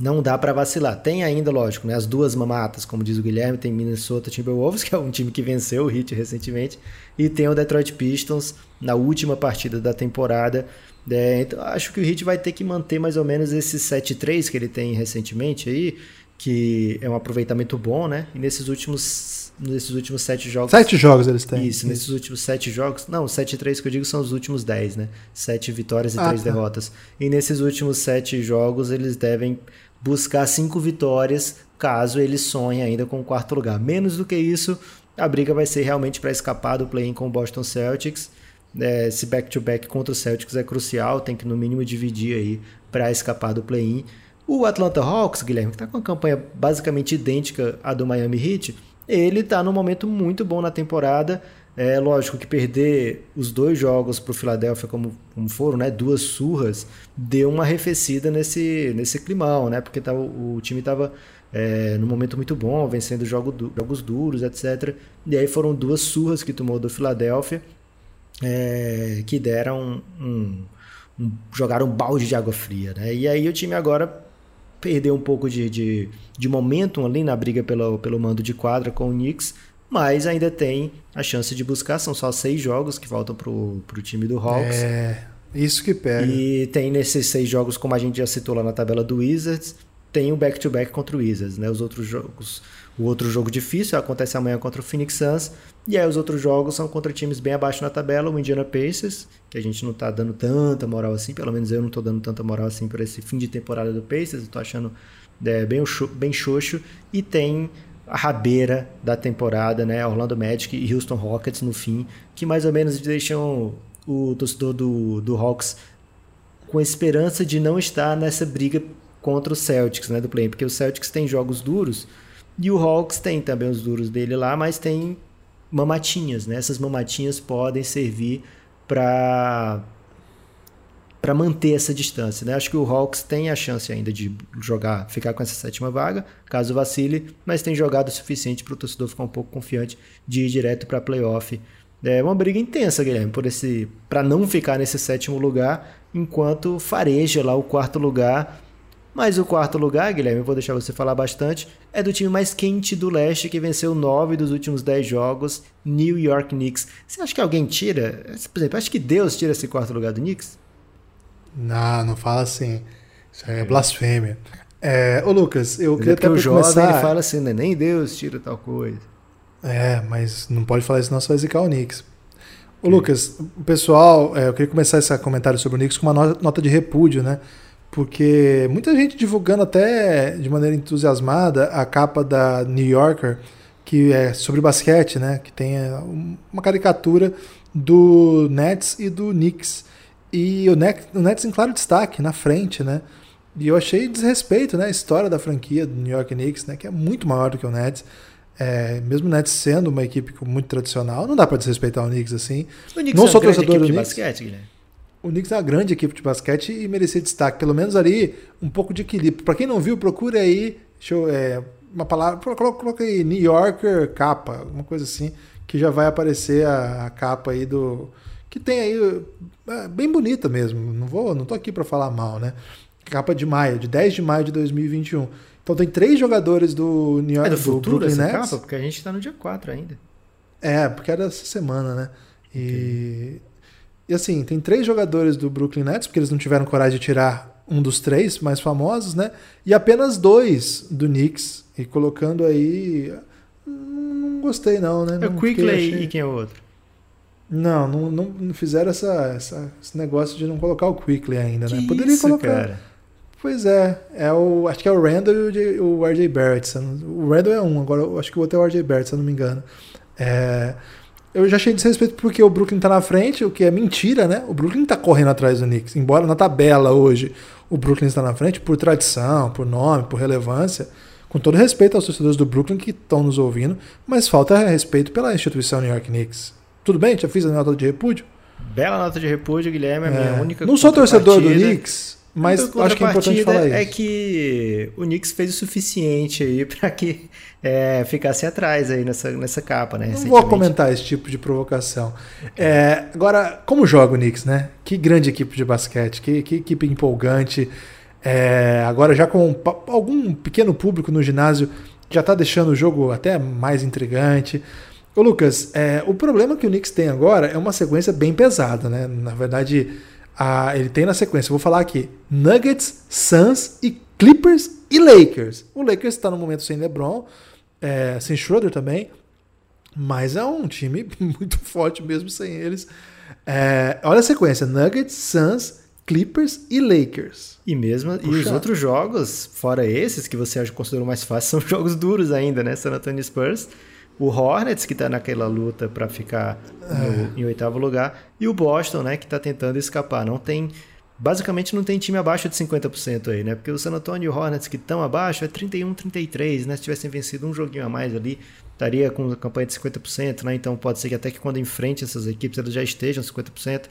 não dá para vacilar. Tem ainda, lógico, né, as duas mamatas, como diz o Guilherme, tem Minnesota Timberwolves, que é um time que venceu o Heat recentemente, e tem o Detroit Pistons na última partida da temporada. É, então, acho que o Heat vai ter que manter mais ou menos esse 7-3 que ele tem recentemente aí, que é um aproveitamento bom, né? E nesses últimos nesses últimos sete jogos. Sete jogos eles têm. Isso, nesses últimos sete jogos. Não, sete e três que eu digo são os últimos dez, né? Sete vitórias e ah, três tá. derrotas. E nesses últimos sete jogos eles devem buscar cinco vitórias, caso eles sonhem ainda com o quarto lugar. Menos do que isso, a briga vai ser realmente para escapar do play-in com o Boston Celtics. É, esse back-to-back -back contra o Celtics é crucial, tem que no mínimo dividir aí para escapar do play-in. O Atlanta Hawks, Guilherme, que está com uma campanha basicamente idêntica à do Miami Heat, ele está num momento muito bom na temporada. É lógico que perder os dois jogos para o Philadelphia como, como, foram, né, duas surras, deu uma arrefecida nesse, nesse climão, né, porque o time estava é, num momento muito bom, vencendo jogo, jogos duros, etc. E aí foram duas surras que tomou do Philadelphia é, que deram um, um, jogaram um balde de água fria, né? E aí o time agora perdeu um pouco de, de, de momentum ali na briga pelo, pelo mando de quadra com o Knicks, mas ainda tem a chance de buscar. São só seis jogos que faltam pro, pro time do Hawks. É, isso que pega. E tem nesses seis jogos, como a gente já citou lá na tabela do Wizards, tem o back-to-back -back contra o Wizards, né? Os outros jogos, o outro jogo difícil acontece amanhã contra o Phoenix Suns, e aí os outros jogos são contra times bem abaixo na tabela, o Indiana Pacers, que a gente não tá dando tanta moral assim, pelo menos eu não tô dando tanta moral assim para esse fim de temporada do Pacers, eu tô achando é, bem, bem xoxo, e tem a rabeira da temporada, né? Orlando Magic e Houston Rockets no fim, que mais ou menos deixam o torcedor do, do Hawks com esperança de não estar nessa briga contra o Celtics, né, do play, porque o Celtics tem jogos duros e o Hawks tem também os duros dele lá, mas tem mamatinhas, né? Essas mamatinhas podem servir para para manter essa distância, né? Acho que o Hawks tem a chance ainda de jogar, ficar com essa sétima vaga, caso vacile, mas tem jogado o suficiente para o torcedor ficar um pouco confiante de ir direto para playoff. É uma briga intensa, Guilherme, por esse para não ficar nesse sétimo lugar, enquanto fareja lá o quarto lugar mas o quarto lugar, Guilherme, eu vou deixar você falar bastante, é do time mais quente do leste que venceu nove dos últimos dez jogos, New York Knicks. Você acha que alguém tira? Por exemplo, acho que Deus tira esse quarto lugar do Knicks? Não, não fala assim. Isso é blasfêmia. É, ô Lucas, eu queria até o jovem começar... ele fala assim, né? nem Deus tira tal coisa. É, mas não pode falar isso, você vai zicar o Knicks. Ô Lucas, o pessoal, é, eu queria começar esse comentário sobre o Knicks com uma nota de repúdio, né? Porque muita gente divulgando até de maneira entusiasmada a capa da New Yorker, que é sobre basquete, né? Que tem é, uma caricatura do Nets e do Knicks. E o Nets, o Nets em claro destaque, na frente, né? E eu achei desrespeito, né? A história da franquia do New York Knicks, né? Que é muito maior do que o Nets. É, mesmo o Nets sendo uma equipe muito tradicional, não dá para desrespeitar o Knicks assim. O Knicks não é sou torcedor do Knicks. basquete, Guilherme o Knicks é uma grande equipe de basquete e merecia destaque. Pelo menos ali, um pouco de equilíbrio. Para quem não viu, procure aí. Deixa eu, é, uma palavra, coloquei New Yorker capa, alguma coisa assim, que já vai aparecer a, a capa aí do que tem aí é, bem bonita mesmo. Não vou, não tô aqui para falar mal, né? Capa de maio, de 10 de maio de 2021. Então tem três jogadores do New York é do, do futuro Brooklyn essa Nets. capa, porque a gente tá no dia 4 ainda. É, porque era essa semana, né? E, e assim, tem três jogadores do Brooklyn Nets, porque eles não tiveram coragem de tirar um dos três mais famosos, né? E apenas dois do Knicks. E colocando aí. Não gostei, não, né? É o fiquei- achei- e quem é o outro? Não, não, não, fizeram essa, essa- esse negócio de não colocar o Quickly ainda, né? Que Poderia isso, colocar. cara? Pois é, é o, acho que é o Randall e o, RJ Barrett. O Randall é um, agora eu acho que o outro é o RJ Barrett, se eu não me engano. É, eu já achei desrespeito porque o Brooklyn tá na frente, o que é mentira, né? O Brooklyn tá correndo atrás do Knicks. Embora na tabela hoje o Brooklyn está na frente por tradição, por nome, por relevância. Com todo respeito aos torcedores do Brooklyn que estão nos ouvindo, mas falta respeito pela instituição New York Knicks. Tudo bem? Já fiz a nota de repúdio? Bela nota de repúdio, Guilherme, é a minha É, única não sou torcedor do. Knicks, mas Outra acho que é importante falar isso. É que o Knicks fez o suficiente aí pra que é, ficasse atrás aí nessa, nessa capa, né? Não vou comentar esse tipo de provocação. É, agora, como joga o Knicks, né? Que grande equipe de basquete, que, que equipe empolgante. É, agora, já com algum pequeno público no ginásio, já tá deixando o jogo até mais intrigante. Ô, Lucas, é, o problema que o Knicks tem agora é uma sequência bem pesada, né? Na verdade, a- ele tem na sequência, vou falar aqui: Nuggets, Suns e Clippers e Lakers. O Lakers está no momento sem LeBron, é, sem Schroeder também. Mas é um time muito forte mesmo sem eles. É, olha a sequência: Nuggets, Suns, Clippers e Lakers. E mesmo e os outros jogos, fora esses que você acha considerou mais fácil, são jogos duros ainda, né? San Antonio Spurs, o Hornets que tá naquela luta para ficar no- em oitavo lugar e o Boston, né, que tá tentando escapar. Não tem basicamente não tem time abaixo de 50% aí, né? Porque o San Antonio e o Hornets que estão abaixo é 31, 33, né? Se tivessem vencido um joguinho a mais ali, estaria com a campanha de 50%, né? Então pode ser que até que quando enfrente essas equipes elas já estejam 50%.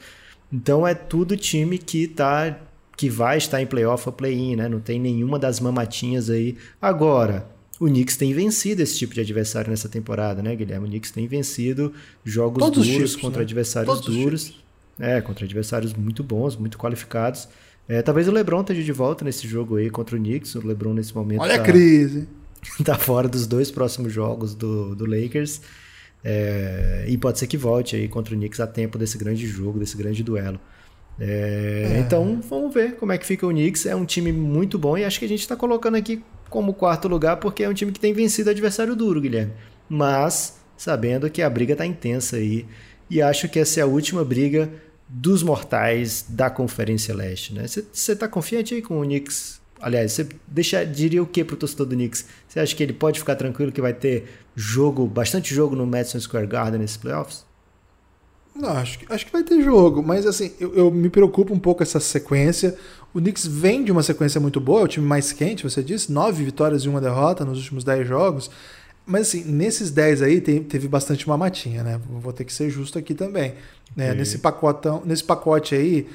Então é tudo time que tá que vai estar em playoff ou play-in, né? Não tem nenhuma das mamatinhas aí. Agora, o Knicks tem vencido esse tipo de adversário nessa temporada, né, Guilherme? O Knicks tem vencido jogos Todos os duros tipos, contra né? adversários Todos os duros. É, contra adversários muito bons, muito qualificados. É, talvez o LeBron esteja de volta nesse jogo aí contra o Knicks. O LeBron nesse momento Olha tá, a crise. tá fora dos dois próximos jogos do, do Lakers. É, e pode ser que volte aí contra o Knicks a tempo desse grande jogo, desse grande duelo. É, Então vamos ver como é que fica o Knicks. É um time muito bom e acho que a gente está colocando aqui como quarto lugar porque é um time que tem vencido adversário duro, Guilherme. Mas sabendo que a briga tá intensa aí e acho que essa é a última briga dos mortais da Conferência Leste, né? Você tá confiante aí com o Knicks? Aliás, você diria o que pro torcedor do Knicks? Você acha que ele pode ficar tranquilo que vai ter jogo, bastante jogo no Madison Square Garden nesses playoffs? Não, acho que, acho que vai ter jogo, mas assim, eu, eu me preocupo um pouco essa sequência. O Knicks vem de uma sequência muito boa, é o time mais quente, você disse, nove vitórias e uma derrota nos últimos dez jogos. Mas assim, nesses 10 aí tem- teve bastante mamatinha, né? Vou ter que ser justo aqui também. né? Ok. Nesse, pacotão, nesse pacote aí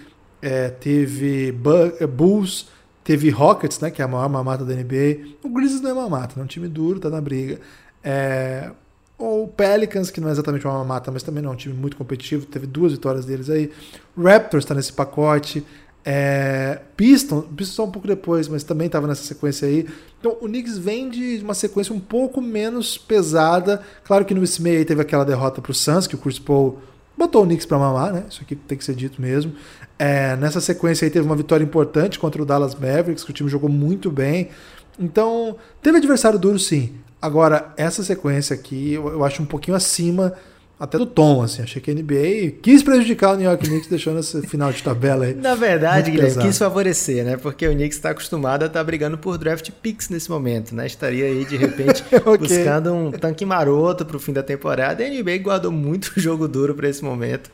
é, teve é, Bulls, teve Rockets, né? Que é a maior mamata da NBA. O Grizzlies não é mamata, né? É um time duro, tá na briga. É, o Pelicans, que não é exatamente uma mamata, mas também não é um time muito competitivo, teve duas vitórias deles aí. Raptors está nesse pacote. É, Pistons, Pistons só um pouco depois, mas também estava nessa sequência aí. Então o Knicks vem de uma sequência um pouco menos pesada. Claro que no esse meio aí teve aquela derrota para o Suns, que o Chris Paul botou o Knicks para mamar, né? Isso aqui tem que ser dito mesmo. É, nessa sequência aí teve uma vitória importante contra o Dallas Mavericks, que o time jogou muito bem. Então, teve adversário duro sim. Agora, essa sequência aqui eu, eu acho um pouquinho acima até do tom, assim. Achei que a NBA quis prejudicar o New York Knicks deixando esse final de tabela aí. Na verdade, Guilherme, pesado. quis favorecer, né? Porque o Knicks está acostumado a estar brigando por draft picks nesse momento, né? Estaria aí, de repente, Ok. buscando um tanque maroto para o fim da temporada. A NBA guardou muito jogo duro para esse momento.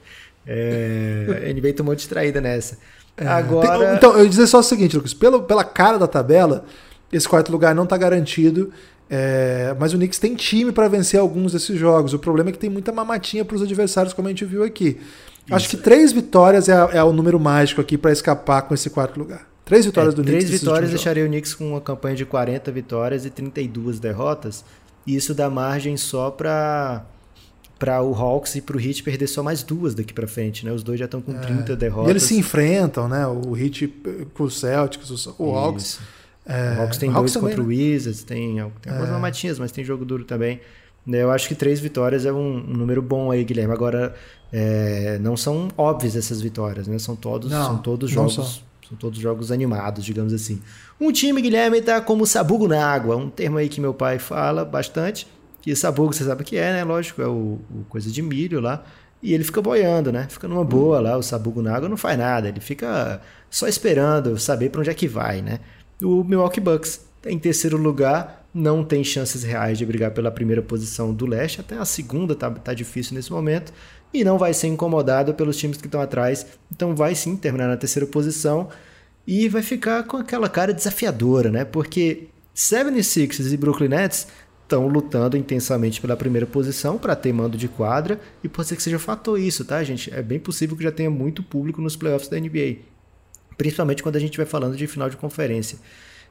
É, a NBA tomou distraída nessa. Agora. Tem- então, eu ia dizer só o seguinte, Lucas. Pelo, pela cara da tabela, esse quarto lugar não está garantido. É, mas o Knicks tem time para vencer alguns desses jogos. O problema é que tem muita mamatinha para os adversários, como a gente viu aqui. Acho que três vitórias é, é o número mágico aqui para escapar com esse quarto lugar. Três vitórias É, do três Knicks. nesses vitórias deixaria o Knicks com uma campanha de 40 vitórias e 32 derrotas. E isso dá margem só para para o Hawks e para o Heat perder só mais duas daqui para frente, né? Os dois já estão com 30 jogos. derrotas. E eles se enfrentam, né? O Heat com o Celtics, o, o Hawks. É, o Hawks tem o Hawks dois também, contra o né? Wizards, tem, tem algumas mamatinhas, mas tem jogo duro também. Né, Eu acho que três vitórias é um, um número bom aí, Guilherme. Agora, é, não são óbvias essas vitórias, né? São todos, Não, são todos jogos. são. São todos jogos animados, digamos assim. Um time, Guilherme, tá como sabugo na água. Um termo aí que meu pai fala bastante. Que sabugo, você sabe o que é, né? Lógico, é o, o coisa de milho lá. E ele fica boiando, né? Fica numa boa lá, o sabugo na água não faz nada. Ele fica só esperando saber para onde é que vai, né? O Milwaukee Bucks. Em terceiro lugar, não tem chances reais de brigar pela primeira posição do leste, até a segunda tá, tá difícil nesse momento, e não vai ser incomodado pelos times que estão atrás, então vai sim terminar na terceira posição. E vai ficar com aquela cara desafiadora, né? Porque 76ers e Brooklyn Nets estão lutando intensamente pela primeira posição para ter mando de quadra. E pode ser que seja fator isso, tá, gente? É bem possível que já tenha muito público nos playoffs da NBA principalmente quando a gente vai falando de final de conferência.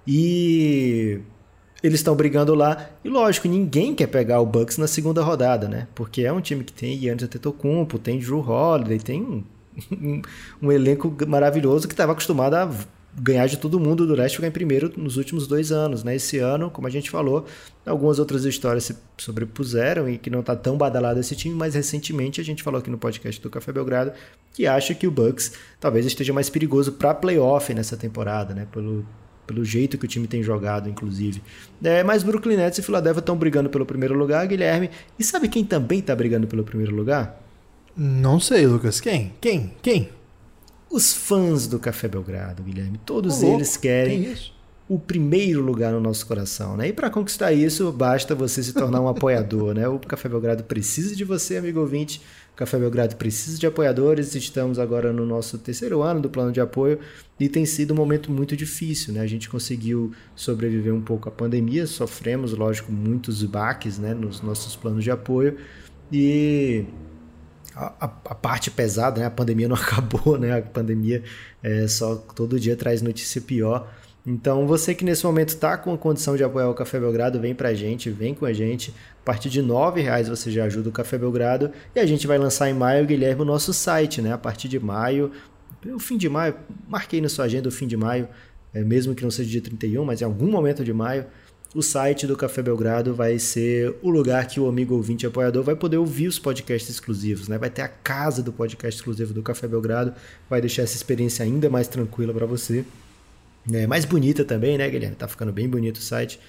E eles estão brigando lá, e lógico, ninguém quer pegar o Bucks na segunda rodada, né? Porque é um time que tem Giannis Antetokounmpo, tem Drew Holiday, tem um, um, um elenco maravilhoso que estava acostumado a ganhar de todo mundo do leste ficar em primeiro nos últimos dois anos, né? Esse ano, como a gente falou, algumas outras histórias se sobrepuseram e que não está tão badalado esse time, mas recentemente a gente falou aqui no podcast do Café Belgrado que acha que o Bucks talvez esteja mais perigoso para playoff nessa temporada, né? Pelo, pelo jeito que o time tem jogado, inclusive. É, mas Brooklyn Nets e Philadelphia estão brigando pelo primeiro lugar, Guilherme. E sabe quem também está brigando pelo primeiro lugar? Não sei, Lucas. Quem? Quem? Quem? Os fãs do Café Belgrado, Guilherme. Todos louco, eles querem isso? o primeiro lugar no nosso coração, né? E para conquistar isso, basta você se tornar um apoiador, né? O Café Belgrado precisa de você, amigo ouvinte. O Café Belgrado precisa de apoiadores. Estamos agora no nosso terceiro ano do plano de apoio e tem sido um momento muito difícil, né? A gente conseguiu sobreviver um pouco à pandemia, sofremos, lógico, muitos baques, né, nos nossos planos de apoio e a, a, a, parte pesada, né? A pandemia não acabou, né? A pandemia é, só todo dia traz notícia pior. Então, você que nesse momento está com a condição de apoiar o Café Belgrado, vem pra gente, vem com a gente. A partir de R$ reais você já ajuda o Café Belgrado. E a gente vai lançar em maio, Guilherme, o nosso site, né? A partir de maio, o fim de maio, marquei na sua agenda o fim de maio, é, mesmo que não seja dia 31, mas em algum momento de maio, o site do Café Belgrado vai ser o lugar que o amigo ouvinte apoiador vai poder ouvir os podcasts exclusivos, né? Vai ter a casa do podcast exclusivo do Café Belgrado, vai deixar essa experiência ainda mais tranquila para você. É, mais bonita também, né, Guilherme? Tá ficando bem bonito o site.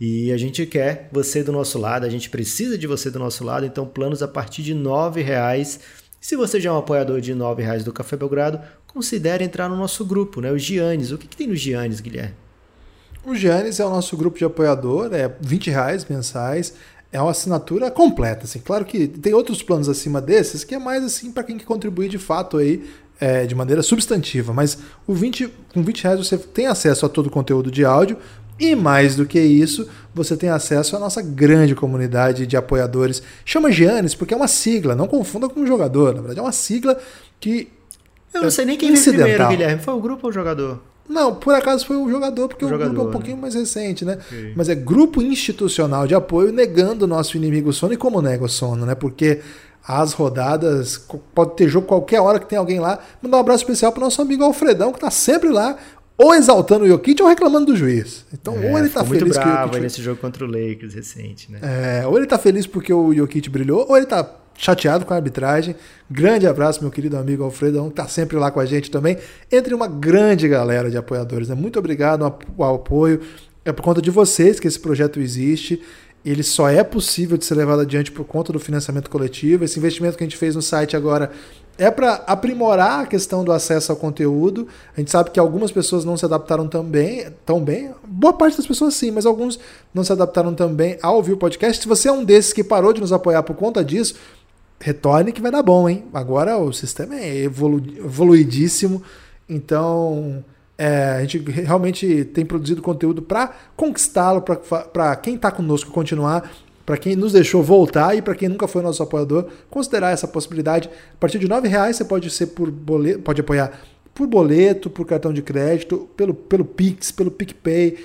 E a gente quer você do nosso lado, a gente precisa de você do nosso lado, então planos a partir de R$ reais. Se você já é um apoiador de R$ reais do Café Belgrado, considere entrar no nosso grupo, né? O Giannis. O que, que tem no Giannis, Guilherme? O Giannis é o nosso grupo de apoiador, é 20 reais mensais. É uma assinatura completa, assim. Claro que tem outros planos acima desses que é mais assim para quem quer contribuir de fato aí é, de maneira substantiva. Mas o 20, com 20 reais você tem acesso a todo o conteúdo de áudio e mais do que isso, você tem acesso à nossa grande comunidade de apoiadores. Chama Giannis porque é uma sigla, não confunda com um jogador. Na verdade, é uma sigla que. Eu não sei nem quem veio primeiro, Guilherme. Foi o grupo ou o jogador? Não, por acaso foi o jogador, porque o, O grupo é jogador, um né? pouquinho mais recente, né? Ok. Mas é grupo institucional de apoio negando o nosso inimigo sono. E como nega o sono, né? Porque as rodadas, pode ter jogo qualquer hora que tem alguém lá. Mandar um abraço especial pro nosso amigo Alfredão, que tá sempre lá, ou exaltando o Jokic ou reclamando do juiz. Então, ou ele tá É, ficou muito feliz que o bravo Jokic nesse jogo contra o Lakers recente, né? é, ou ele tá feliz porque o Jokic brilhou, ou ele tá chateado com a arbitragem. Grande abraço, meu querido amigo Alfredão, que tá sempre lá com a gente também. Entre uma grande galera de apoiadores. Né? Muito obrigado ao ao apoio. É por conta de vocês que esse projeto existe. Ele só é possível de ser levado adiante por conta do financiamento coletivo. Esse investimento que a gente fez no site agora é para aprimorar a questão do acesso ao conteúdo. A gente sabe que algumas pessoas não se adaptaram também, tão bem. Boa parte das pessoas sim, mas alguns não se adaptaram também a ouvir o podcast. Se você é um desses que parou de nos apoiar por conta disso, retorne que vai dar bom, hein? Agora o sistema é evolu evoluidíssimo, então é, a gente realmente tem produzido conteúdo para conquistá-lo, para quem está conosco continuar, para quem nos deixou voltar e para quem nunca foi nosso apoiador, considerar essa possibilidade. A partir de R$ reais você pode ser por boleto, pode apoiar por boleto, por cartão de crédito, pelo, pelo Pix, pelo PicPay.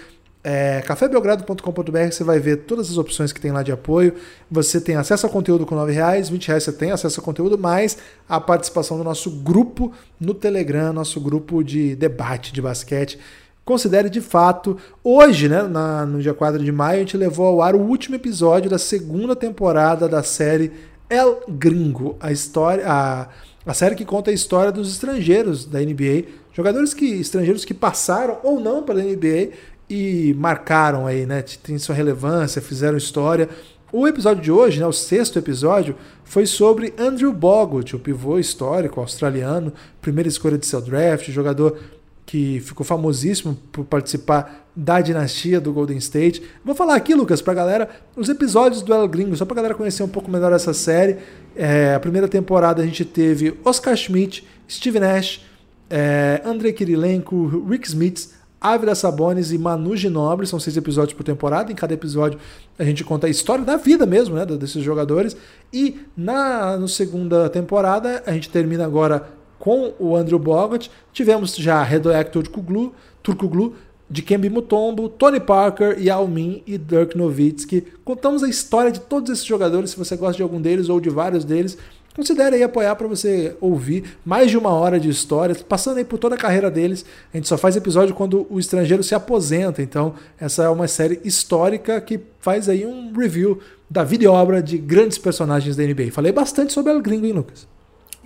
É, cafébelgrado.com.br você vai ver todas as opções que tem lá de apoio. Você tem acesso ao conteúdo com R$ reais, 20 reais você tem acesso ao conteúdo, mais a participação do nosso grupo no Telegram, nosso grupo de debate de basquete. Considere de fato, hoje, né, na, no dia 4 de maio, a gente levou ao ar o último episódio da segunda temporada da série El Gringo, a história, a, a série que conta a história dos estrangeiros da NBA, jogadores que estrangeiros que passaram ou não pela NBA e marcaram aí, né? Tem sua relevância, fizeram história. O episódio de hoje, né, o sexto episódio, foi sobre Andrew Bogut, o pivô histórico australiano, primeira escolha de seu draft, jogador que ficou famosíssimo por participar da dinastia do Golden State. Vou falar aqui, Lucas, pra galera, os episódios do El Gringo, só pra galera conhecer um pouco melhor essa série. É, a primeira temporada a gente teve Oscar Schmidt, Steve Nash, é, Andrei Kirilenko, Rick Smith, Ávila Sabonis e Manu Ginobre, são seis episódios por temporada. Em cada episódio a gente conta a história da vida mesmo, né, desses jogadores. E na no segunda temporada a gente termina agora com o Andrew Bogut. Tivemos já Redoyak Turkoglu, Turkoglu Dikembe Mutombo, Tony Parker, Yao Min e Dirk Nowitzki. Contamos a história de todos esses jogadores. Se você gosta de algum deles ou de vários deles, considere aí apoiar para você ouvir mais de uma hora de história, passando aí por toda a carreira deles. A gente só faz episódio quando o estrangeiro se aposenta, então essa é uma série histórica que faz aí um review da vida e obra de grandes personagens da NBA. Falei bastante sobre El Gringo, hein, Lucas?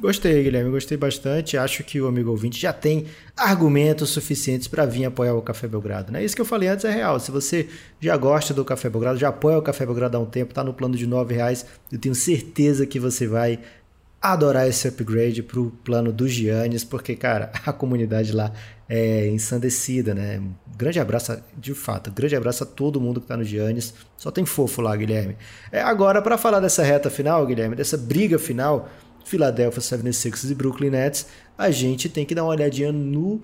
Gostei, Guilherme, gostei bastante. Acho que o amigo ouvinte já tem argumentos suficientes para vir apoiar o Café Belgrado. Né? Isso que eu falei antes é real. Se você já gosta do Café Belgrado, já apoia o Café Belgrado há um tempo, está no plano de R$ reais, eu tenho certeza que você vai adorar esse upgrade para o plano do Giannis, porque, cara, a comunidade lá é ensandecida, né? Grande abraço, de fato, grande abraço a todo mundo que está no Giannis. Só tem fofo lá, Guilherme. É, agora, para falar dessa reta final, Guilherme, dessa briga final, Philadelphia 76ers e Brooklyn Nets, a gente tem que dar uma olhadinha no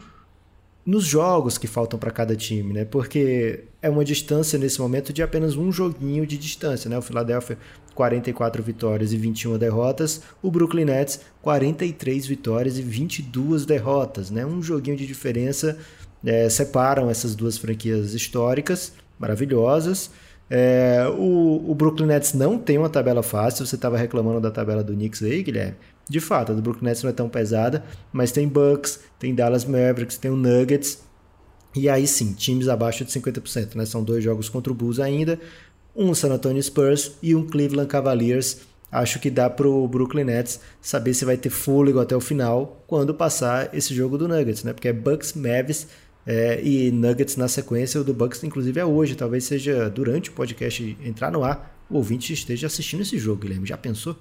nos jogos que faltam para cada time, né? Porque é uma distância nesse momento de apenas um joguinho de distância, né? O Philadelphia 44 vitórias e 21 derrotas, o Brooklyn Nets 43 vitórias e 22 derrotas, né? Um joguinho de diferença é, separam essas duas franquias históricas maravilhosas. É, o, o, Brooklyn Nets não tem uma tabela fácil. Você estava reclamando da tabela do Knicks aí, Guilherme. De fato, a do Brooklyn Nets não é tão pesada, mas tem Bucks, tem Dallas Mavericks, tem o Nuggets. E aí sim, times abaixo de 50%. Né? São dois jogos contra o Bulls ainda, um San Antonio Spurs e um Cleveland Cavaliers. Acho que dá para o Brooklyn Nets saber se vai ter fôlego até o final quando passar esse jogo do Nuggets, né? Porque é Bucks, Mavis é, e Nuggets na sequência. O do Bucks, inclusive, é hoje. Talvez seja durante o podcast entrar no ar, o ouvinte esteja assistindo esse jogo, Guilherme. Já pensou?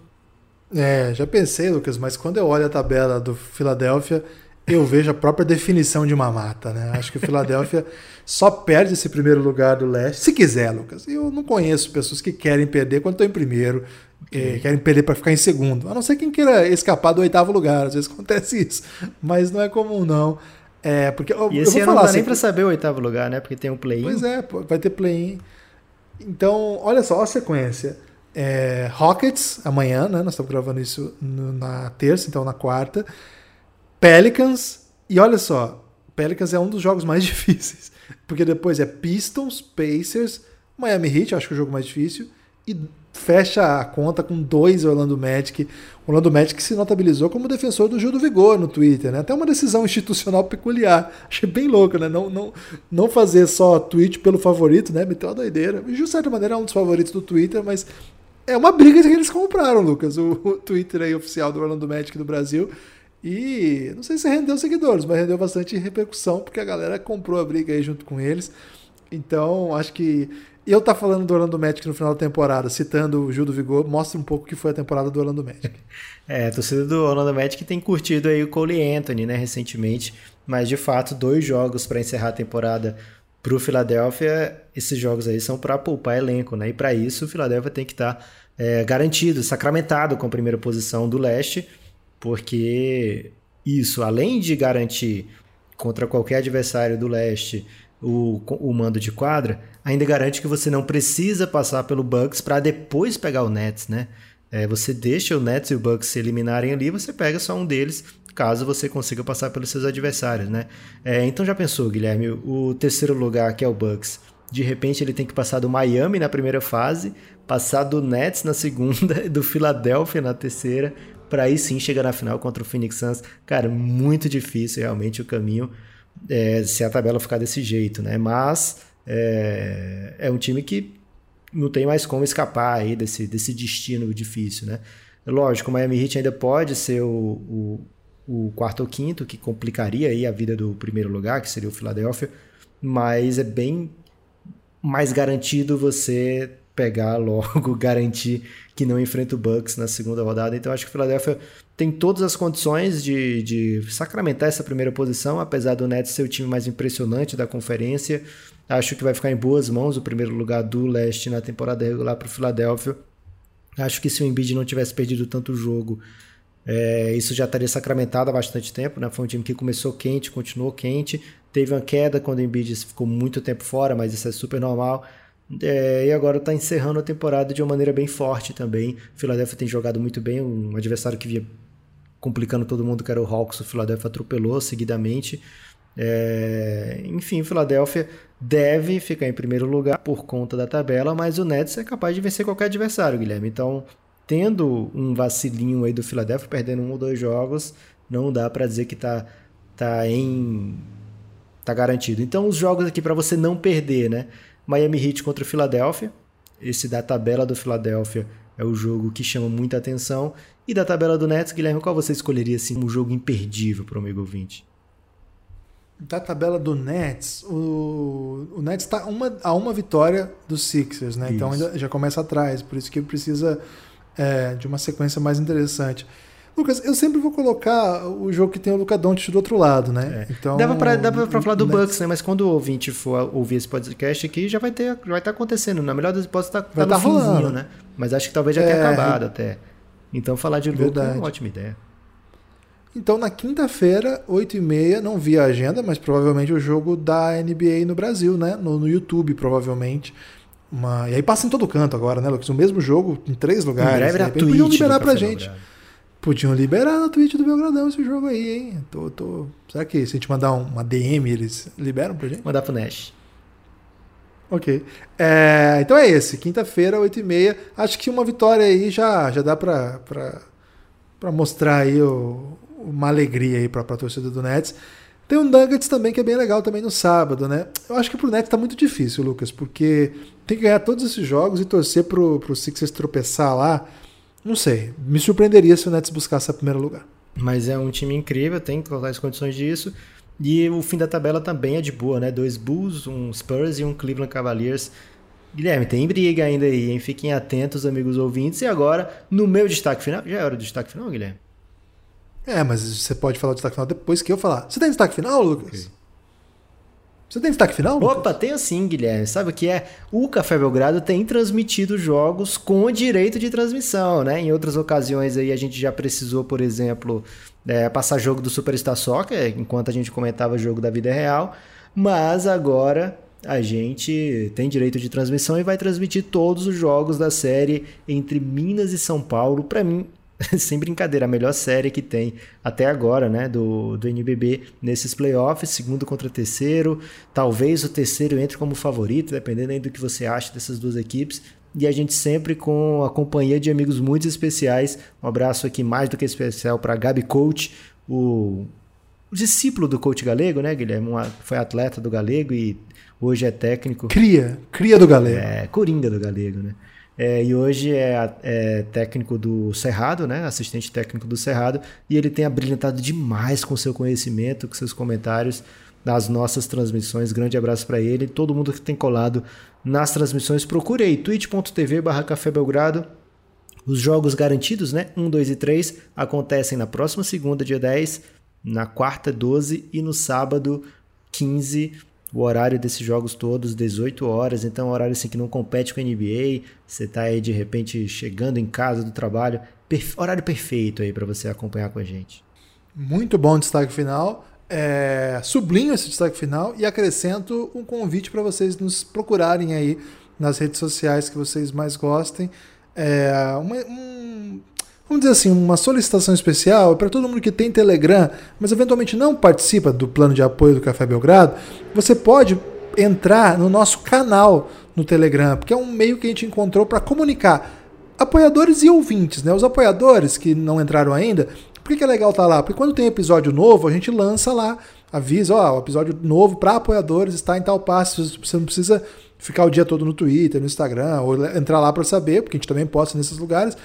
É, já pensei, Lucas, mas quando eu olho a tabela do Philadelphia, eu vejo a própria definição de uma mata, né? Acho que o Philadelphia só perde esse primeiro lugar do leste, se quiser, Lucas. Eu não conheço pessoas que querem perder quando estão em primeiro, okay. querem perder para ficar em segundo. A não ser quem queira escapar do oitavo lugar, às vezes acontece isso. Mas não é comum, não. É, porque eu, e esse eu vou ano falar, não dá assim, nem para saber o oitavo lugar, né? Porque tem um play-in. Pois é, vai ter play-in. Então, olha só, a sequência é, Rockets amanhã, né? Nós estamos gravando isso no, na terça, então na quarta. Pelicans, e olha só, Pelicans é um dos jogos mais difíceis, porque depois é Pistons, Pacers, Miami Heat, acho que é o jogo mais difícil, e fecha a conta com dois Orlando Magic. Orlando Magic se notabilizou como defensor do Gil do Vigor no Twitter, né? Até uma decisão institucional peculiar. Achei bem louco, né? Não, não, não fazer só tweet pelo favorito, né? Uma doideira. De certa maneira, é um dos favoritos do Twitter, mas é uma briga que eles compraram, Lucas, o, o Twitter aí oficial do Orlando Magic do Brasil. E não sei se rendeu seguidores, mas rendeu bastante repercussão, porque a galera comprou a briga aí junto com eles. Então, acho que eu tá falando do Orlando Magic no final da temporada, citando o Gil do Vigor, mostra um pouco que foi a temporada do Orlando Magic. É, a torcida do Orlando Magic tem curtido aí o Cole Anthony, né, recentemente, mas de fato, dois jogos para encerrar a temporada para o Philadelphia, esses jogos aí são para poupar elenco, né? E para isso o Philadelphia tem que estar tá, é, garantido, sacramentado com a primeira posição do leste, porque isso, além de garantir contra qualquer adversário do leste o, o mando de quadra, ainda garante que você não precisa passar pelo Bucks para depois pegar o Nets, né? É, você deixa o Nets e o Bucks se eliminarem ali, você pega só um deles caso você consiga passar pelos seus adversários, né? É, então já pensou, Guilherme, o terceiro lugar que é o Bucks, de repente ele tem que passar do Miami na primeira fase, passar do Nets na segunda, do Philadelphia na terceira, para aí sim chegar na final contra o Phoenix Suns. Cara, muito difícil realmente o caminho é, se a tabela ficar desse jeito, né? Mas é, é um time que não tem mais como escapar aí desse, desse destino difícil, né? Lógico, o Miami Heat ainda pode ser o, o, o, quarto ou quinto, que complicaria aí a vida do primeiro lugar, que seria o Philadelphia, mas é bem mais garantido você pegar logo, garantir que não enfrenta o Bucks na segunda rodada. Então acho que o Philadelphia tem todas as condições de, de sacramentar essa primeira posição, apesar do Nets ser o time mais impressionante da conferência. Acho que vai ficar em boas mãos o primeiro lugar do leste na temporada regular para o Philadelphia. Acho que se o Embiid não tivesse perdido tanto jogo, é, isso já estaria sacramentado há bastante tempo. Né? Foi um time que começou quente, continuou quente. Teve uma queda quando o Embiid ficou muito tempo fora, mas isso é super normal. É, e agora está encerrando a temporada de uma maneira bem forte também. O Philadelphia tem jogado muito bem, um adversário que vinha complicando todo mundo, que era o Hawks, o Philadelphia atropelou seguidamente. É, enfim, o deve ficar em primeiro lugar por conta da tabela, mas o Nets é capaz de vencer qualquer adversário, Guilherme. Então, tendo um vacilinho aí do Philadelphia, perdendo um ou dois jogos, não dá para dizer que tá, tá em tá garantido. Então, os jogos aqui para você não perder, né? Miami Heat contra o Philadelphia. Esse da tabela do Philadelphia é o jogo que chama muita atenção. E da tabela do Nets, Guilherme, qual você escolheria assim, um jogo imperdível para o amigo ouvinte? Da tabela do Nets, o, o Nets está uma, a uma vitória dos Sixers, né? Então, isso. Então ainda já começa atrás, por isso que precisa é, de uma sequência mais interessante. Lucas, eu sempre vou colocar o jogo que tem o Luca Doncic do outro lado, né? É. Então, dava pra, dava pra falar do Bucks, né? Mas quando o ouvinte for ouvir esse podcast aqui, já vai ter, vai estar tá acontecendo. Na melhor das hipóteses, tá, vai tá, tá no finzinho, né? Mas acho que talvez já tenha é. acabado até. Então falar de Luca é uma ótima ideia. Então, na quinta-feira, 8h30, não vi a agenda, mas provavelmente o jogo da NBA no Brasil, né? No, no YouTube, provavelmente. Uma... E aí passa em todo canto agora, né, Lucas? O mesmo jogo em três lugares. Em breve Twitch. Podiam liberar pra gente. Podiam liberar na Twitch do Belgradão esse jogo aí, hein? Tô, tô... Será que se a gente mandar uma DM, eles liberam pra gente? Mandar pro Nash. Ok. É, então é esse, quinta-feira, 8h30. Acho que uma vitória aí já, já dá pra, pra, pra mostrar aí o, uma alegria aí pra, pra torcida do Nets. Tem um Nuggets também que é bem legal também no sábado, né? Eu acho que pro Nets tá muito difícil, Lucas, porque tem que ganhar todos esses jogos e torcer pro, pro Sixers tropeçar lá. Não sei. Me surpreenderia se o Nets buscasse o primeiro lugar. Mas é um time incrível, tem totais condições disso. E o fim da tabela também é de boa, né? Dois Bulls, um Spurs e um Cleveland Cavaliers. Guilherme, tem briga ainda aí, hein? Fiquem atentos, amigos ouvintes. E agora, no meu destaque final. Já era o destaque final, Guilherme? É, mas você pode falar o destaque final depois que eu falar. Você tem destaque final, Lucas? Okay. Você tem destaque final? Lucas? Opa, tenho sim, Guilherme. Sabe o que é? O Café Belgrado tem transmitido jogos com direito de transmissão, né? Em outras ocasiões aí a gente já precisou, por exemplo, é, passar jogo do Superstar Soccer, enquanto a gente comentava jogo da vida real. Mas agora a gente tem direito de transmissão e vai transmitir todos os jogos da série entre Minas e São Paulo. Para mim, sem brincadeira, a melhor série que tem até agora, né, do, do NBB nesses playoffs, segundo contra terceiro, talvez o terceiro entre como favorito, dependendo aí do que você acha dessas duas equipes, e a gente sempre com a companhia de amigos muito especiais, um abraço aqui mais do que especial para Gabi Coach, o, o, discípulo do coach galego, né, Guilherme, Uma, foi atleta do galego e hoje é técnico. Cria, cria do galego. É, coringa do galego, né. É, e hoje é, é, técnico do Cerrado, né? Assistente técnico do Cerrado. E ele tem abrilhantado demais com seu conhecimento, com seus comentários nas nossas transmissões. Grande abraço para ele. Todo mundo que tem colado nas transmissões, procure aí twitch.tv barra Café Belgrado. Os jogos garantidos, né? 1, 2 e 3, acontecem na próxima segunda, dia 10, na quarta, 12 e no sábado, 15 o horário desses jogos todos, 18 horas, então é um horário assim que não compete com a NBA, você está aí de repente chegando em casa do trabalho, perfe... horário perfeito aí para você acompanhar com a gente. Muito bom destaque final. É, sublinho esse destaque final e acrescento um convite para vocês nos procurarem aí nas redes sociais que vocês mais gostem. É, um, vamos dizer assim, uma solicitação especial para todo mundo que tem Telegram, mas eventualmente não participa do plano de apoio do Café Belgrado, você pode entrar no nosso canal no Telegram, porque é um meio que a gente encontrou para comunicar apoiadores e ouvintes, né? Os apoiadores que não entraram ainda, por que, é legal estar tá lá? Porque quando tem episódio novo, a gente lança lá, avisa, ó, o episódio novo para apoiadores está em tal passo, você não precisa ficar o dia todo no Twitter, no Instagram, ou entrar lá para saber, porque a gente também posta nesses lugares.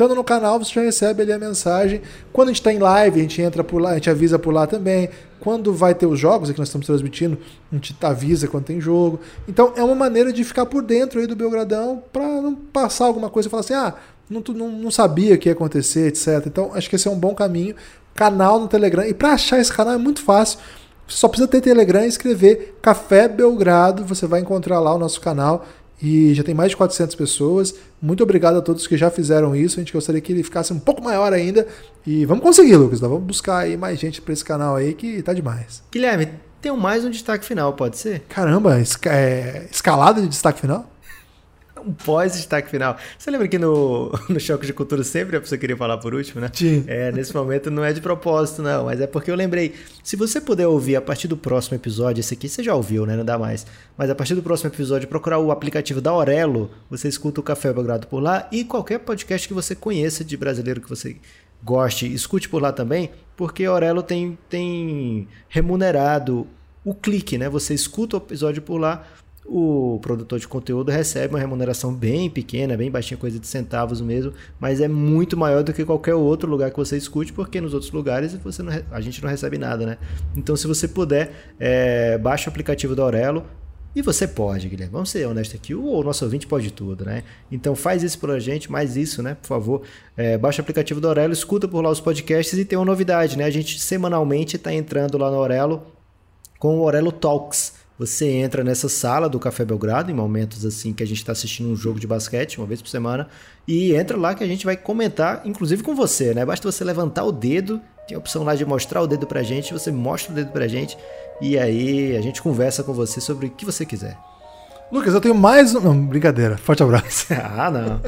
Estando no canal, você já recebe ali a mensagem. Quando a gente está em live, a gente entra por lá, a gente avisa por lá também. Quando vai ter os jogos que nós estamos transmitindo, a gente avisa quando tem jogo. Então é uma maneira de ficar por dentro aí do Belgradão para não passar alguma coisa e falar assim, ah, não, não, não sabia que ia acontecer, etc. Então acho que esse é um bom caminho. Canal no Telegram. E para achar esse canal é muito fácil. Só precisa ter Telegram e escrever Café Belgrado. Você vai encontrar lá o nosso canal e já tem mais de 400 pessoas. Muito obrigado a todos que já fizeram isso. A gente gostaria que ele ficasse um pouco maior ainda. E vamos conseguir, Lucas. Nós vamos buscar aí mais gente para esse canal aí que tá demais. Guilherme, tem mais um destaque final, pode ser? Caramba, esca é, escalada de destaque final? Um pós-destaque final. Você lembra que no, no Choque de Cultura sempre a pessoa queria falar por último, né? Sim. É, nesse momento não é de propósito, não, mas é porque eu lembrei. Se você puder ouvir a partir do próximo episódio, esse aqui você já ouviu, né? Não dá mais. Mas a partir do próximo episódio, procurar o aplicativo da Aurelo, você escuta o Café Belgrado por lá e qualquer podcast que você conheça de brasileiro que você goste, escute por lá também, porque a Aurelo tem, tem remunerado o clique, né? Você escuta o episódio por lá o produtor de conteúdo recebe uma remuneração bem pequena, bem baixinha, coisa de centavos mesmo, mas é muito maior do que qualquer outro lugar que você escute, porque nos outros lugares você não, a gente não recebe nada, né? Então, se você puder, é, baixa o aplicativo da Aurelo, e você pode, Guilherme. Vamos ser honestos aqui. O nosso ouvinte pode tudo, né? Então faz isso pra gente, mais isso, né? Por favor. É, baixa o aplicativo da Aurelo, escuta por lá os podcasts e tem uma novidade, né? A gente semanalmente está entrando lá no Aurelo com o Aurelo Talks. Você entra nessa sala do Café Belgrado, em momentos assim que a gente está assistindo um jogo de basquete, uma vez por semana, e entra lá que a gente vai comentar, inclusive com você, né? Basta você levantar o dedo, tem a opção lá de mostrar o dedo pra gente, você mostra o dedo pra gente, e aí a gente conversa com você sobre o que você quiser. Lucas, eu tenho mais. Não, brincadeira. Forte abraço. ah, não.